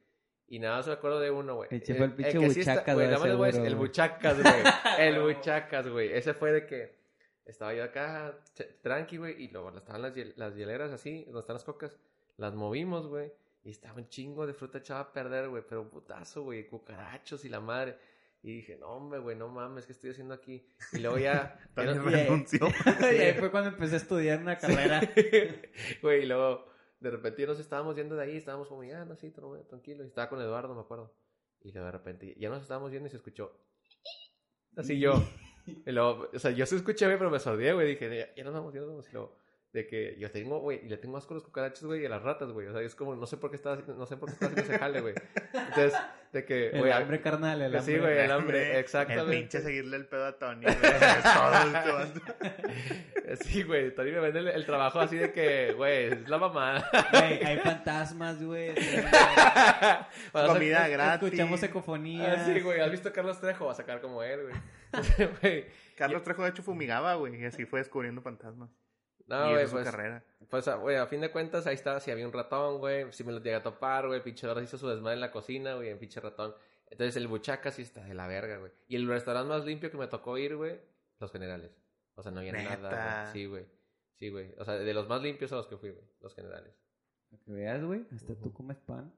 Y nada más me acuerdo de uno, güey. Ese fue el pinche que sí está- Buchacas, güey, güey, nada más El buchacas, güey. [LAUGHS] El buchacas, güey. Ese fue de que estaba yo acá, tranqui, güey. Y luego estaban las, las hieleras así, donde están las cocas. Las movimos, güey. Y estaba un chingo de fruta echada a perder, güey. Pero un putazo, güey. Cucarachos y la madre. Y dije, no, hombre, güey, no mames, ¿qué estoy haciendo aquí? Y luego ya... [LAUGHS] [LAUGHS] Ya- renunció. y ahí fue cuando empecé a estudiar una [LAUGHS] carrera. Güey, y luego de repente ya nos estábamos yendo de ahí, estábamos fumigando así, tran- tranquilo. Y estaba con Eduardo, me acuerdo. Y luego de repente ya nos estábamos yendo y se escuchó. Así yo. Y luego, o sea, yo se escuché, güey, pero me sordí, güey. Dije, ya, ya nos vamos, ya nos vamos. Y luego, de que yo tengo, güey, y le tengo asco a los cucarachos, güey, y a las ratas, güey. O sea, es como, no sé por qué haciendo- no sé por qué estaba haciendo ese jale, güey. Entonces, de que, El güey, a- hambre carnal, el hambre. sí, güey, el hambre, exactamente. El pinche seguirle el pedo a Tony, güey. [LAUGHS] Sí, güey, Tony me vende el, el trabajo así de que, güey, es la mamada. Güey, hay fantasmas, güey. [LAUGHS] Comida gratis. Escuchamos ecofonías. Ah, sí, güey, ¿has visto a Carlos Trejo? Va a sacar como él, güey. [LAUGHS] Carlos Trejo, de hecho, fumigaba, güey. Y así fue descubriendo fantasmas. No, y güey, esa es su pues, carrera. pues, ah, güey, a fin de cuentas, ahí está, si había un ratón, güey, si me lo llega a topar, güey, el pinche Eduardo hizo su desmadre en la cocina, güey, el pinche ratón. Entonces el buchaca sí está de la verga, güey. Y el restaurante más limpio que me tocó ir, güey, los generales. O sea, no había Neta. nada, güey. Sí, güey. Sí, güey. O sea, de los más limpios a los que fui, güey. Los generales. Para que veas, güey, hasta tú comes pan.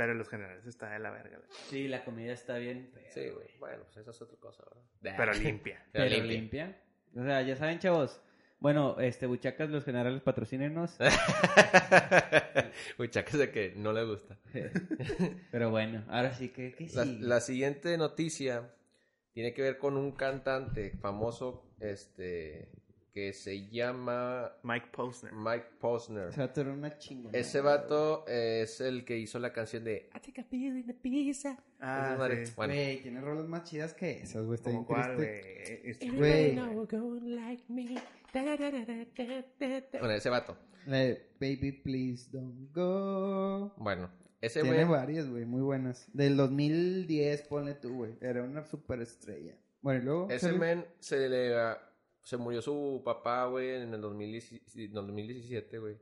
Pero los generales está de la verga, güey. Sí, la comida está bien Sí, güey. Bueno, pues esa es otra cosa, ¿verdad? Pero limpia. [LAUGHS] Pero Pero limpia. limpia. O sea, ya saben, chavos. Bueno, este, buchacas, los generales patrocínenos. [LAUGHS] Buchacas de que no le gusta. [LAUGHS] Pero bueno, ahora sí que, que La, sí. la siguiente noticia tiene que ver con un cantante famoso, este, que se llama Mike Posner. Mike Posner. Se va a tener una chingona. Ese vato es el que hizo la canción de I take a pill in the pizza. Ah, sí. Bueno, Güey, tiene rolas más chidas que esas, güey. Está ¿Cómo bien cuál, triste. güey? Es- Güey. Everybody know we're going like. Bueno, ese vato. Baby, please don't go. Bueno, ese Tiene güey. varias, güey, muy buenas. Del 2010, ponle tú, güey. Era una super estrella. Bueno, y luego. Ese men se le se murió su papá, güey, en el 2017, en el 2017, güey.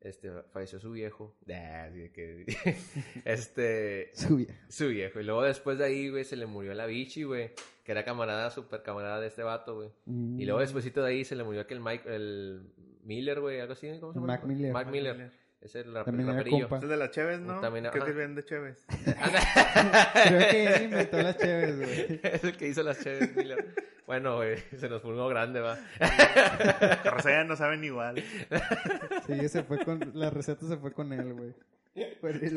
Este, falleció su viejo. Ah, [LAUGHS] este, [LAUGHS] Su vieja. su viejo. Y luego después de ahí, güey, se le murió la bichi, güey. Que era camarada, super camarada de este vato, güey. Y luego Mm. despuésito de ahí se le murió aquel Mike, el Miller, güey, algo así, ¿cómo se llama? Mac Miller. Mac Miller. Miller. Es el rap- También era raperillo. compa. Es de las Cheves, ¿no? También, que ajá. vende Cheves. [LAUGHS] Creo que él inventó las güey. es el que hizo las Cheves Miller. Bueno, güey, [LAUGHS] se nos fue uno grande, va. [LAUGHS] Carrocea no saben igual. [LAUGHS] Sí, se fue con. La receta se fue con él, güey. Pues, ya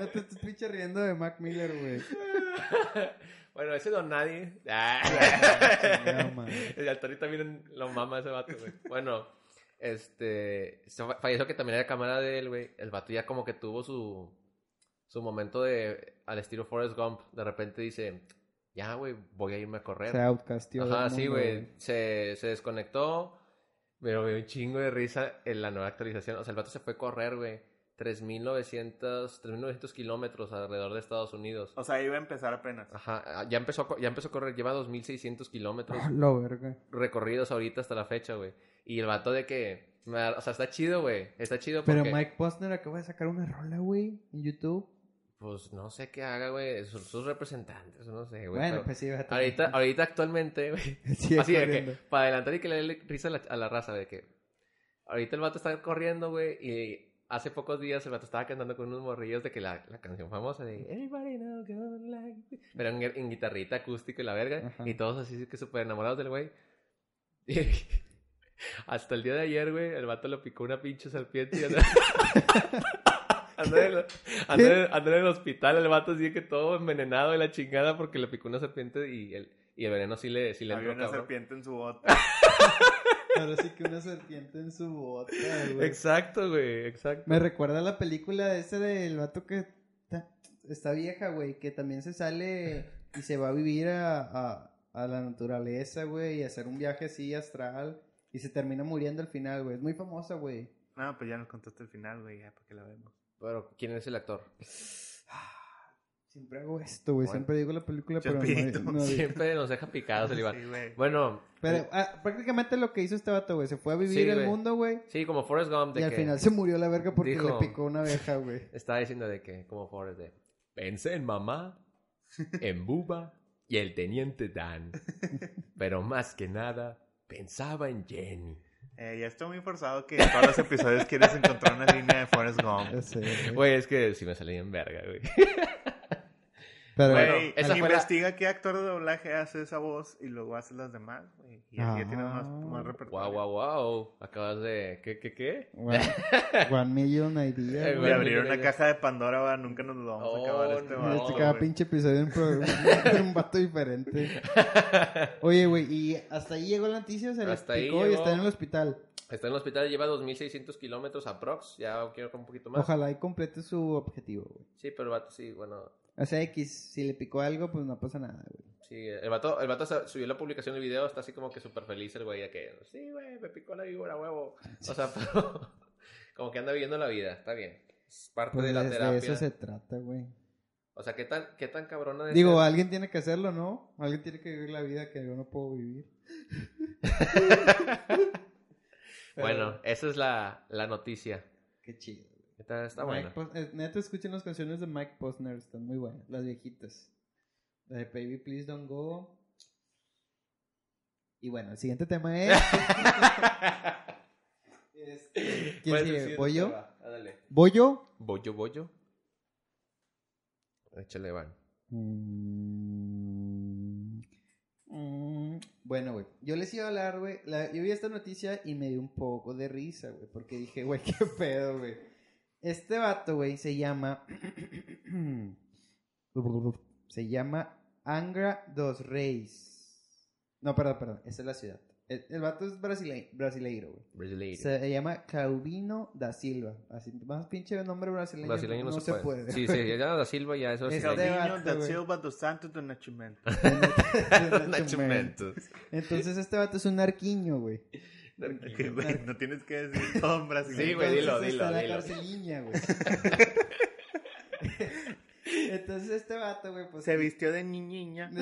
no te estés pinche riendo de Mac Miller, güey. Bueno, ese don nadie. El Altori también lo mama ese vato, güey. Bueno, este. Falleció que también era cámara de él, güey. El vato ya como que tuvo su. Su momento de. Al estilo Forrest Gump. De repente dice. Ya, güey, voy a irme a correr. Se outcastió. Ajá, sí, güey. Se, se desconectó. Pero me dio un chingo de risa en la nueva actualización. O sea, el vato se fue a correr, güey. 3.900 3.900 kilómetros alrededor de Estados Unidos. O sea, iba a empezar apenas. Ajá, ya empezó, ya empezó a correr. Lleva 2.600 kilómetros [LAUGHS] Ah, lo verga. recorridos ahorita hasta la fecha, güey. Y el vato de que... O sea, está chido, güey. Está chido porque... Pero Mike Posner acaba de sacar una rola, güey, en YouTube. Pues no sé qué haga, güey. Son sus representantes, no sé, güey. bueno, pero pues sí, Ahorita, ahorita actualmente, güey. [LAUGHS] Sigue Así de corriendo. que, para adelantar y que le dé risa a la, a la raza, de que ahorita el vato está corriendo, güey, y hace pocos días el vato estaba cantando con unos morrillos de que la, la canción famosa de Everybody know like me", pero en, en guitarrita acústica y la verga, Ajá. y todos así que súper enamorados del güey. [LAUGHS] Y hasta el día de ayer, güey, el vato le picó una pinche serpiente y [LAUGHS] anda, anda en, [LAUGHS] en- el hospital, el vato así que todo envenenado de la chingada porque le picó una serpiente y el, y el veneno sí le, sí le Había entró, una cabrón. serpiente en su bota. [LAUGHS] Ahora sí que una serpiente en su bota, güey. Exacto, güey, exacto. Me recuerda a la película ese del vato que está, está vieja, güey, que también se sale y se va a vivir a, a, a la naturaleza, güey, y hacer un viaje así astral y se termina muriendo al final, güey. Es muy famosa, güey. No, pues ya nos contaste el final, güey, ya para que la vemos. Pero, ¿quién es el actor? [SIGHS] Siempre hago esto, güey. Bueno. Siempre digo la película, pero no, no. Siempre nos deja picados [LAUGHS] el Iván. Sí. Bueno, Pero ah, prácticamente lo que hizo este vato, güey, se fue a vivir Sí, el mundo, güey. sí, como Forrest Gump, de Y al final se murió la verga porque dijo- le picó una abeja, güey. [LAUGHS] estaba diciendo de que, como Forrest, de pensé en mamá, en Buba y el teniente Dan. [LAUGHS] Pero más que nada, pensaba en Jenny. Eh, ya estoy muy forzado que en todos los episodios quieres encontrar una línea de Forrest Gump. [LAUGHS] Güey. Güey, es que sí me salí en verga, güey. Pero Bueno, Güey, esa fue la- investiga qué actor de doblaje hace esa voz y luego hace las demás, güey. Y así ya tienes más, Ah. más repertorio. Wow, wow, wow. Acabas de... ¿Qué, qué, qué? One, [LAUGHS] one million idea, Eh, güey. abrir una caja de Pandora, va, nunca nos lo vamos a acabar Oh, este no. vato, Este cada güey. pinche episodio un, pro- [LAUGHS] un vato diferente. [LAUGHS] Oye, güey, y hasta ahí llegó la noticia, se le Hasta ahí picó y está en el hospital. Está en el hospital, lleva 2.600 kilómetros aprox. Ya quiero un poquito más. Ojalá y complete su objetivo, güey. Sí, pero el vato sí, bueno... O sea, X, si le picó algo, pues no pasa nada, güey. Sí, el vato, el vato subió la publicación del video, está así como que súper feliz el güey de que, sí, güey, me picó la víbora, huevo. O sea, [LAUGHS] pero como que anda viviendo la vida, está bien. Es parte Pues de la de, de terapia. eso se trata, güey. O sea, ¿qué tan, qué tan cabrona de Digo, ser? alguien tiene que hacerlo, ¿no? Alguien tiene que vivir la vida que yo no puedo vivir. [LAUGHS] [LAUGHS] Bueno, esa es la, la noticia. Qué chido. Está Mike buena. Pos- eh, neta, escuchen las canciones de Mike Posner, están muy buenas, las viejitas. La de Baby Please Don't Go. Y bueno, el siguiente tema es. [LAUGHS] Este, ¿Quién sigue? decir, ¿Voy yo? va, Ándale. ¿Voy yo? Bollo, bollo. Échale, van. Mm, mm, Bueno, güey. Yo les iba a hablar, güey. la- Yo vi esta noticia y me dio un poco de risa, güey. Porque dije, güey, [LAUGHS] qué pedo, güey. Este vato, güey, se llama. [CLEARS THROAT] se llama Angra dos Reis. No, perdón, perdón. Esa es la ciudad. El, el vato es brasile- brasileiro, güey. Brasileiro. Se llama Claudino da Silva. Así, más pinche nombre brasileño. Brasileño no, se, puede. Sí, güey. sí, ya da Silva ya eso es Este vato, da. Silva dos Santos do Nascimento. [LAUGHS] Entonces este vato es un arquiño, güey. Que, güey, no tienes que decir brasileño. Sí, güey, dilo, dilo, está la dilo. carceliña, güey. [LAUGHS] Entonces este vato, güey, pues... Se vistió de niñiña. [LAUGHS]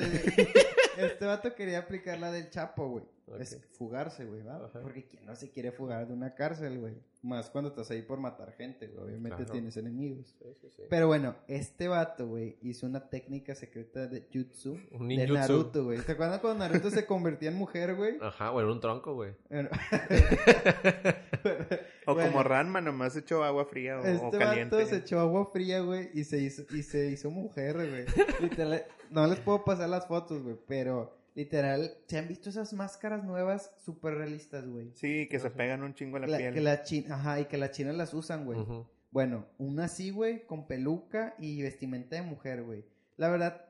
Este vato quería aplicar la del Chapo, güey. Es fugarse, güey, ¿va? Ajá. Porque quién no se quiere fugar de una cárcel, güey. Más cuando estás ahí por matar gente, güey. Obviamente Claro. tienes enemigos. Sí, sí, sí. Pero bueno, este vato, güey, hizo una técnica secreta de jutsu. Un De. Naruto, güey. ¿Te acuerdas cuando Naruto se convertía en mujer, güey? Ajá, bueno, un tronco, güey. Bueno, [LAUGHS] O Bueno. como Ranma, nomás echó agua fría o, o Este caliente. vato se echó agua fría, güey, y se hizo, y se hizo mujer, güey. [LAUGHS] No les puedo pasar las fotos, güey, pero literal, ¿se han visto esas máscaras nuevas súper realistas, güey? Sí, que se pegan un chingo a la, La- piel. que la chi- Ajá, y que las chinas las usan, güey. Bueno, una así, güey, con peluca y vestimenta de mujer, güey. La verdad,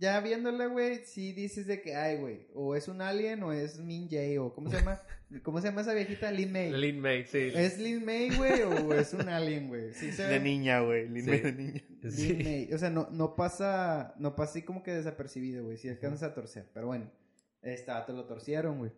ya viéndola, güey, sí dices de que, ay, güey, o es un alien o es Min Jae, o ¿cómo se llama? [LAUGHS] ¿Cómo se llama esa viejita? Lin May. Lin May, sí. ¿Es Lin May, güey, o es un alien, güey? Sí se ve- De niña, güey. Linda Sí. de niña. Sí. Lin May. O sea, no, no pasa, no pasa así como que desapercibido, güey, si alcanzas a torcer. Pero bueno, esta te lo torcieron, güey.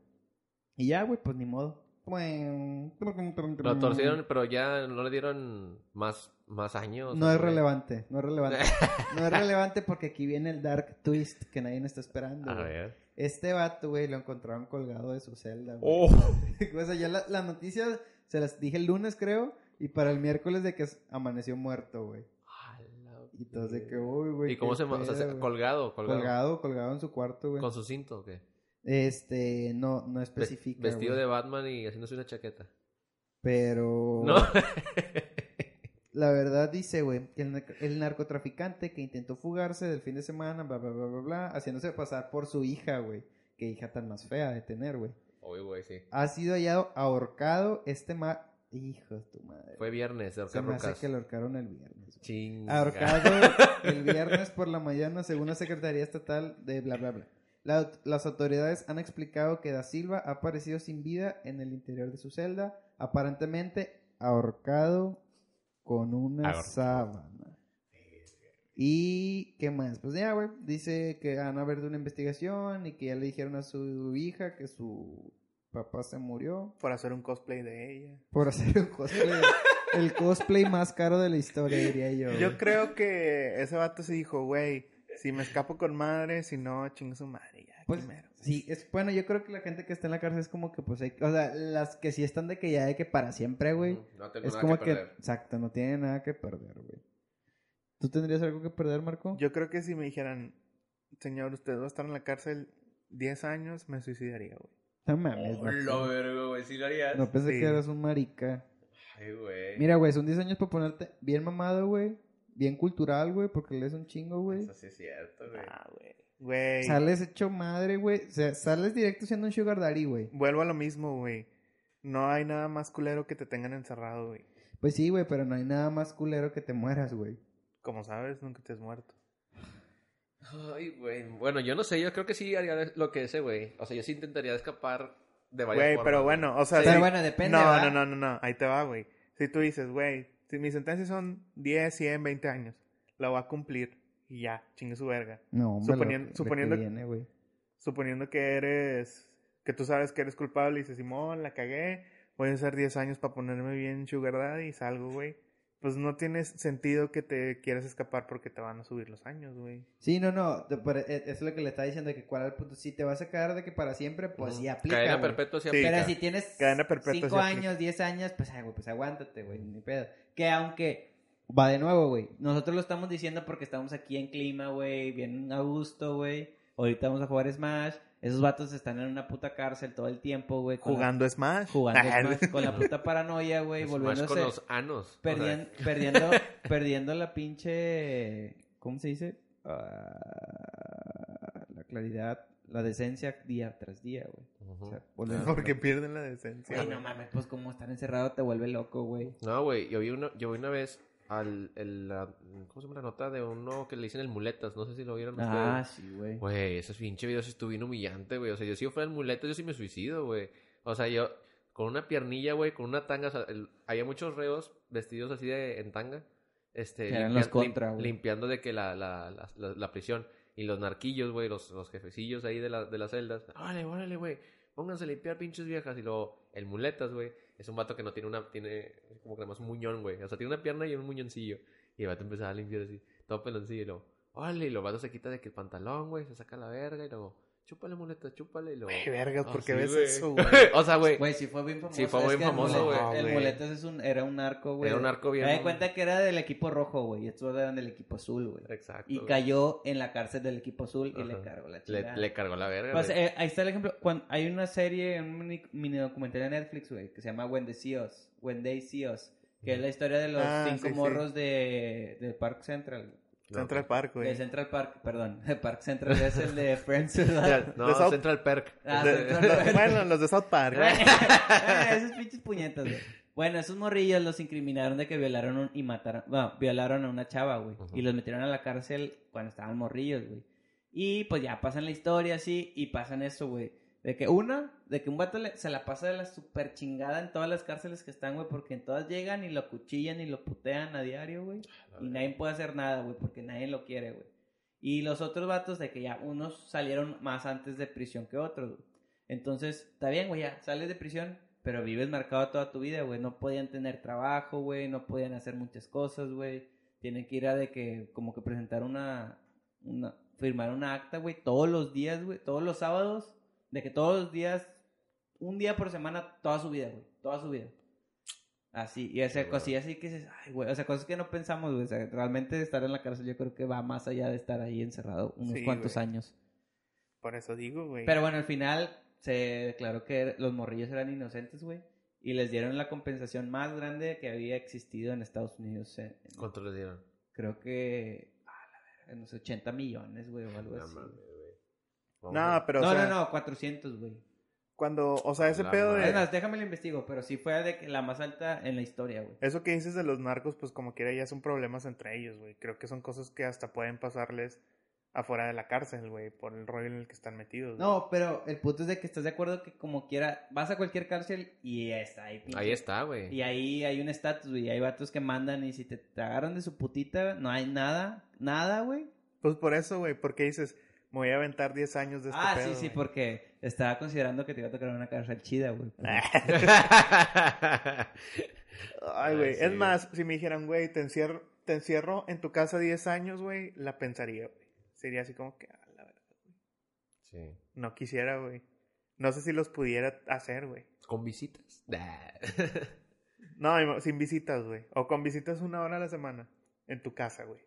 Y ya, güey, pues ni modo. Lo torcieron, pero ya no le dieron más, más años. No ¿o es relevante, no es relevante. [LAUGHS] No es relevante porque aquí viene el dark twist que nadie está esperando. A ver. Este vato, güey, lo encontraron colgado de su celda, güey. Oh. [LAUGHS] o sea, ya la, la noticia se las dije el lunes, creo, y para el miércoles de que amaneció muerto, güey. Y de que, uy, güey. ¿Y cómo se? O sea, se- colgado, colgado. colgado, colgado en su cuarto, güey. ¿Con su cinto o qué? Este, no, no especifica. Vestido de Batman y haciéndose una chaqueta. Pero. ¿No? [LAUGHS] La verdad dice, güey, que el, el narcotraficante que intentó fugarse del fin de semana, bla, bla, bla, bla, bla, haciéndose pasar por su hija, güey. Qué hija tan más fea de tener, güey. Obvio, güey, sí. Ha sido hallado ahorcado este ma... Hijo de tu madre. Fue viernes, de Se me hace que lo ahorcaron el viernes. Chinga. Ahorcado [LAUGHS] el viernes por la mañana, según la Secretaría Estatal de bla, bla, bla. La- las autoridades han explicado que Da Silva ha aparecido sin vida en el interior de su celda, aparentemente ahorcado con una Ahorcado. sábana. ¿Y qué más? Pues ya, güey, dice que van a haber de una investigación y que ya le dijeron a su hija que su papá se murió Por hacer un cosplay de ella. por hacer un cosplay. [LAUGHS] el cosplay más caro de la historia, diría yo. Yo creo que ese vato se dijo, güey, si me escapo con madre, si no, chinga su madre, ya, Pues, primero. sí, es bueno, yo creo que la gente que está en la cárcel es como que, pues, hay, o sea, las que sí están de que ya de que para siempre, güey, No tengo es nada como que que, perder. exacto, no tiene nada que perder, güey. ¿Tú tendrías algo que perder, Marco? Yo creo que si me dijeran, señor, usted va a estar en la cárcel 10 años, me suicidaría, güey. No mames, Oh, lo vergo, güey. Sí lo harías. No pensé Sí. que eras un marica. Ay, güey. Mira, güey, son 10 años para ponerte bien mamado, güey, bien cultural, güey, porque lees un chingo, güey. Eso sí es cierto, güey. Ah, güey. Güey. Sales hecho madre, güey, o sea, sales directo siendo un sugar daddy, güey. Vuelvo a lo mismo, güey. No hay nada más culero que te tengan encerrado, güey. Pues sí, güey, pero no hay nada más culero que te mueras, güey. Como sabes, nunca te has muerto. Ay, güey. Bueno, yo no sé. Yo creo que sí haría lo que ese, güey. O sea, yo sí intentaría escapar de varias Güey, pero bueno, o sea... Pero bueno, depende, No, ¿verdad? no, no, no, no. Ahí te va, güey. Si tú dices, güey, mis sentencias son 10, 100, 20 años, la voy a cumplir y ya, chingue su verga. No, hombre, Suponiendo- lo que- lo que suponiendo- viene, güey. Suponiendo que eres... Que tú sabes que eres culpable y dices, Simón, la cagué. Voy a hacer 10 años para ponerme bien sugar daddy y salgo, güey. Pues no tiene sentido que te quieras escapar porque te van a subir los años, güey. Sí, no, no, pero e- es lo que le está diciendo, de que cuál es el punto. Si te vas a quedar de que para siempre, pues sí aplica, Cadena güey. perpetua sí aplica. Pero si tienes Cadena perpetua 5 sí aplica. años, 10 años, pues, ay, güey, pues aguántate, güey, ni pedo. Que aunque, va de nuevo, güey, nosotros lo estamos diciendo porque estamos aquí en clima, güey, bien a gusto, güey. Ahorita vamos a jugar Smash. Esos vatos están en una puta cárcel todo el tiempo, güey. con la- Jugando Smash. Jugando [LAUGHS] Smash, con la puta paranoia, güey, Smash con volviéndose... los anos. o sea, Perdien- perdiendo, [LAUGHS] perdiendo la pinche. ¿Cómo se dice? Ah, la claridad, la decencia día tras día, güey. ujú. O sea, Porque pierden la decencia. Güey. no mames, pues como estar encerrado te vuelve loco, güey. No, güey, yo vi una, yo vi una vez al, el, la- ¿cómo se llama la nota de uno que le dicen el muletas? No sé si lo vieron Ah, ustedes. sí, güey. Güey, ese pinche video sí estuvo bien humillante, güey. O sea, yo si yo fuera el muletas, yo sí me suicido, güey. O sea, yo con una piernilla, güey, con una tanga, o sea, el- había muchos reos vestidos así de en tanga. Este, los contra, lim- limpiando de que la, la, la, la- la prisión. Y los narquillos, güey, los, los jefecillos ahí de, la, de las celdas. Órale, órale, güey. Pónganse a limpiar pinches viejas. Y luego, el muletas, güey, es un vato que no tiene una, tiene como que nada más un muñón, güey. O sea, tiene una pierna y un muñoncillo. Y el vato empezaba a limpiar así, todo peloncillo. Y luego, órale, y los vatos se quita de que el pantalón, güey, se saca la verga. Y luego, chúpale, muleta, chúpale. Y luego, Güey, vergas, ¿por qué sí, ves güey. eso, [LAUGHS] güey? o sea, güey, Güey, sí fue bien famoso. Sí, fue muy el famoso, güey. El. Muletas es un, era un narco, güey. era un arco bien. Me di cuenta que era del equipo rojo, güey. Y estos eran del equipo azul, güey. Exacto. Y güey. cayó en la cárcel del equipo azul y le cargó la Le, chingada. le cargó la verga. Pues, güey. eh, ahí está el ejemplo. Cuando hay una serie, un mini, mini documental de Netflix, güey, que se llama When, the See Us, When They See Us, que es la historia de los Ah, cinco sí, sí. morros de, de Park Central. Central Park, De güey. Central Park, perdón. De [LAUGHS] Park Central es el de Friends, [LAUGHS] ¿verdad? No, de South- Central Perk. Ah, De- Central [LAUGHS] Park. bueno, los de South Park. güey. Ah, esos pinches puñetas, güey. Bueno, esos morrillos los incriminaron de que violaron un- y mataron, bueno, violaron a una chava, güey. Y los metieron a la cárcel cuando estaban morrillos, güey. Y pues ya pasan la historia así y pasan eso, güey. De que una, de que un vato le- se la pasa de la super chingada en todas las cárceles que están, güey, porque en todas llegan y lo cuchillan y lo putean a diario, güey. Y nadie puede hacer nada, güey, porque nadie lo quiere, güey. Y los otros vatos de que ya unos salieron más antes de prisión que otros, güey. Entonces, está bien, güey, ya sales de prisión, pero vives marcado toda tu vida, güey. No podían tener trabajo, güey, no podían hacer muchas cosas, güey. Tienen que ir a de que, como que presentar una, una, firmar una acta, güey, todos los días, güey, todos los sábados, de que todos los días, un día por semana, toda su vida, güey, toda su vida. Así, y esa Qué cosillas así que dices, ay, güey, o sea, cosas que no pensamos, güey, o sea, realmente estar en la cárcel yo creo que va más allá de estar ahí encerrado unos Sí, cuantos güey. años. Por eso digo, güey. Pero bueno, al final se declaró que los morrillos eran inocentes, güey, y les dieron la compensación más grande que había existido en Estados Unidos. en- ¿Cuánto le dieron? creo que, ah, la verga, no sé, 80 millones, güey, o algo No así. No, a- pero, no, o sea, no, no, 400, güey. cuando, o sea, ese La pedo madre. Es de... más, déjame lo investigo, pero sí fue de la más alta en la historia, güey. Eso que dices de los narcos, pues como quiera ya son problemas entre ellos, güey. Creo que son cosas que hasta pueden pasarles afuera de la cárcel, güey, por el rollo en el que están metidos. No, pero el punto es de que estás de acuerdo que como quiera, vas a cualquier cárcel y ya está ahí. pinche. Ahí está, güey. Y ahí hay un estatus, güey. Hay vatos que mandan y si te, te agarran de su putita, no hay nada, nada, güey. Pues por eso, güey, porque dices, me voy a aventar 10 años de este Ah, pedo, sí, sí, güey. porque estaba considerando que te iba a tocar una cárcel chida, güey. [LAUGHS] Ay, güey. Sí, es más, si me dijeran, güey, te encierro, te encierro en tu casa 10 años, güey, la pensaría, güey. Sería así como que, ah, la verdad, sí. no quisiera, güey. No sé si los pudiera hacer, güey. ¿Con visitas? Nah. [LAUGHS] No, sin visitas, güey. O con visitas una hora a la semana. En tu casa, güey.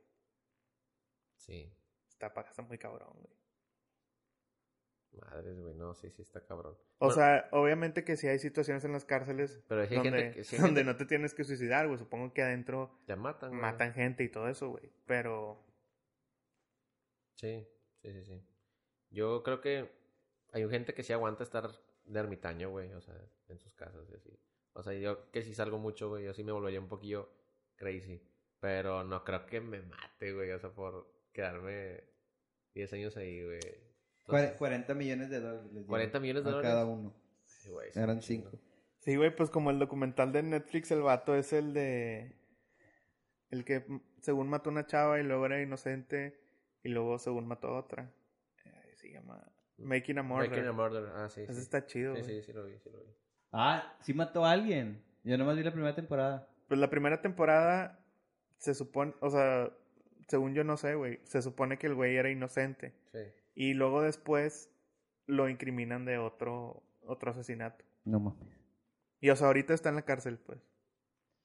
sí. Está está muy cabrón, güey. Madres, güey. No, sí, sí está cabrón. O Bueno, sea, obviamente que sí hay situaciones en las cárceles pero sí hay donde, gente que... sí hay donde gente- no te tienes que suicidar, güey. Supongo que adentro Ya matan, güey. matan gente y todo eso, güey. Pero, Sí, sí, sí, sí. Yo creo que hay gente que sí aguanta estar de ermitaño, güey, o sea, en sus casas y así. O sea, yo que si salgo mucho, güey, yo sí me volvería un poquillo crazy. Pero no creo que me mate, güey, o sea, por quedarme 10 años ahí, güey. Entonces, 40 millones de dólares. les dieron 40 millones de a dólares. cada uno. sí, güey, sí, Eran un chingo. cinco. sí, güey, pues como el documental de Netflix, el vato es el de. El que mm, según mató a una chava y luego era inocente y luego según mató a otra. Eh, se llama Making a Murder. Making a Murder, ah, sí. Ese sí. está chido, Sí, güey. sí, sí lo vi, sí lo vi. Ah, sí mató a alguien. Yo nomás vi la primera temporada. Pues la primera temporada se supone, o sea, según yo no sé, güey, se supone que el güey era inocente. Sí. Y luego después lo incriminan de otro, otro asesinato. No mames. Y o sea, ahorita está en la cárcel, pues.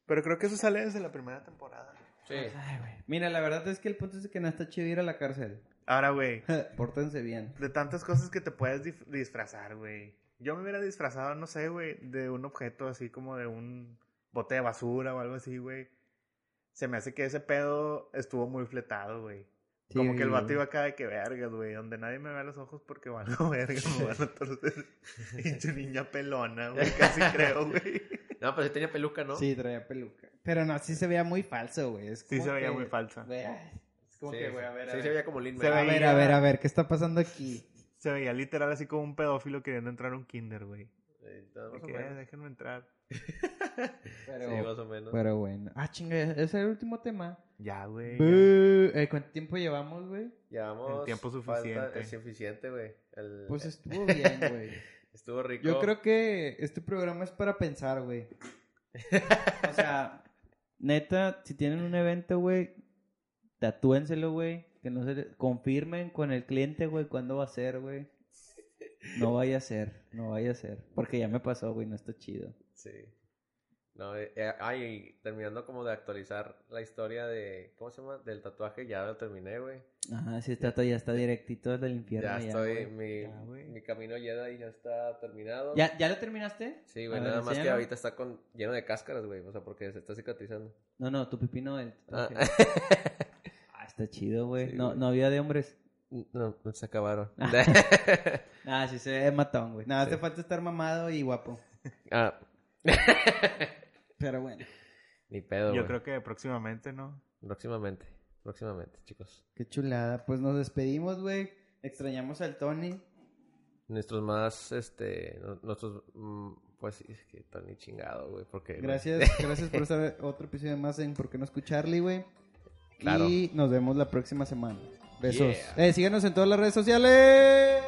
Pero creo que eso sale desde la primera temporada. Sí. Ay, güey. Mira, la verdad es que el punto es que no está chido ir a la cárcel. Ahora, güey, [LAUGHS] Pórtense bien. de tantas cosas que te puedes dif- disfrazar, güey. Yo me hubiera disfrazado, no sé, güey, de un objeto así como de un bote de basura o algo así, güey. Se me hace que ese pedo estuvo muy fletado, güey. Sí, como que el vato iba acá de que vergas, güey. Donde nadie me vea los ojos porque valgo [LAUGHS] verga, me van a [LAUGHS] torcer. Pinche niña pelona, güey. Casi creo, güey. No, pero sí tenía peluca, ¿no? Sí, traía peluca. Pero no, sí se veía muy falso, güey. Es Sí se veía que- muy. Güey, ay, Es como Sí, que, sí. güey, a ver, a Sí, ver. se veía como Lin Se A veía- ver, a ver, a ver, ¿qué está pasando aquí? Se veía literal así como un pedófilo queriendo entrar a un kinder, güey. Menos. "Eh, déjenme entrar. [LAUGHS] Pero, Sí, más o menos. pero bueno. Ah, chinga, ese es el último tema. Ya, güey. ya. Eh, ¿Cuánto tiempo llevamos, güey? Llevamos. El tiempo falta- suficiente. es suficiente, güey. El- Pues estuvo bien, [LAUGHS] güey. Estuvo rico. Yo creo que este programa es para pensar, güey. [LAUGHS] O sea, neta, si tienen un evento, güey, tatúenselo, güey. Que no se confirmen con el cliente, güey, cuándo va a ser, güey. No vaya a ser, no vaya a ser. Porque ya me pasó, güey, no está chido. Sí. No, eh, eh, ay, terminando como de actualizar la historia de. ¿Cómo se llama? Del tatuaje, ya lo terminé, güey. Ajá, sí, está, ya está directito del infierno. Ya Ya, estoy. güey. mi, Ya, mi camino Jedi ya está terminado. ¿Ya, ¿Ya lo terminaste? Sí, güey, ver, nada más que ahorita está con, lleno de cáscaras, güey. O sea, porque se está cicatrizando. No, no, tu pipino el Ah. tatuaje. [LAUGHS] Ah, está chido, güey. Sí, no, güey. no había de hombres. no, se acabaron. [LAUGHS] Ah, sí se ve matón, güey. Nada, Sí. hace falta estar mamado y guapo. ah, [LAUGHS] Pero bueno. ni pedo. Yo güey. creo que próximamente, ¿no? Próximamente. Próximamente, chicos. Qué chulada. Pues nos despedimos, güey. Extrañamos al Tony. Nuestros más, este, nuestros, mm, pues sí, es que Tony chingado, güey, porque... güey, Gracias, [LAUGHS] gracias por estar otro episodio más en ¿Por qué no escucharle, güey? Claro. Y nos vemos la próxima semana. Besos. Yeah. Eh, síganos en todas las redes sociales.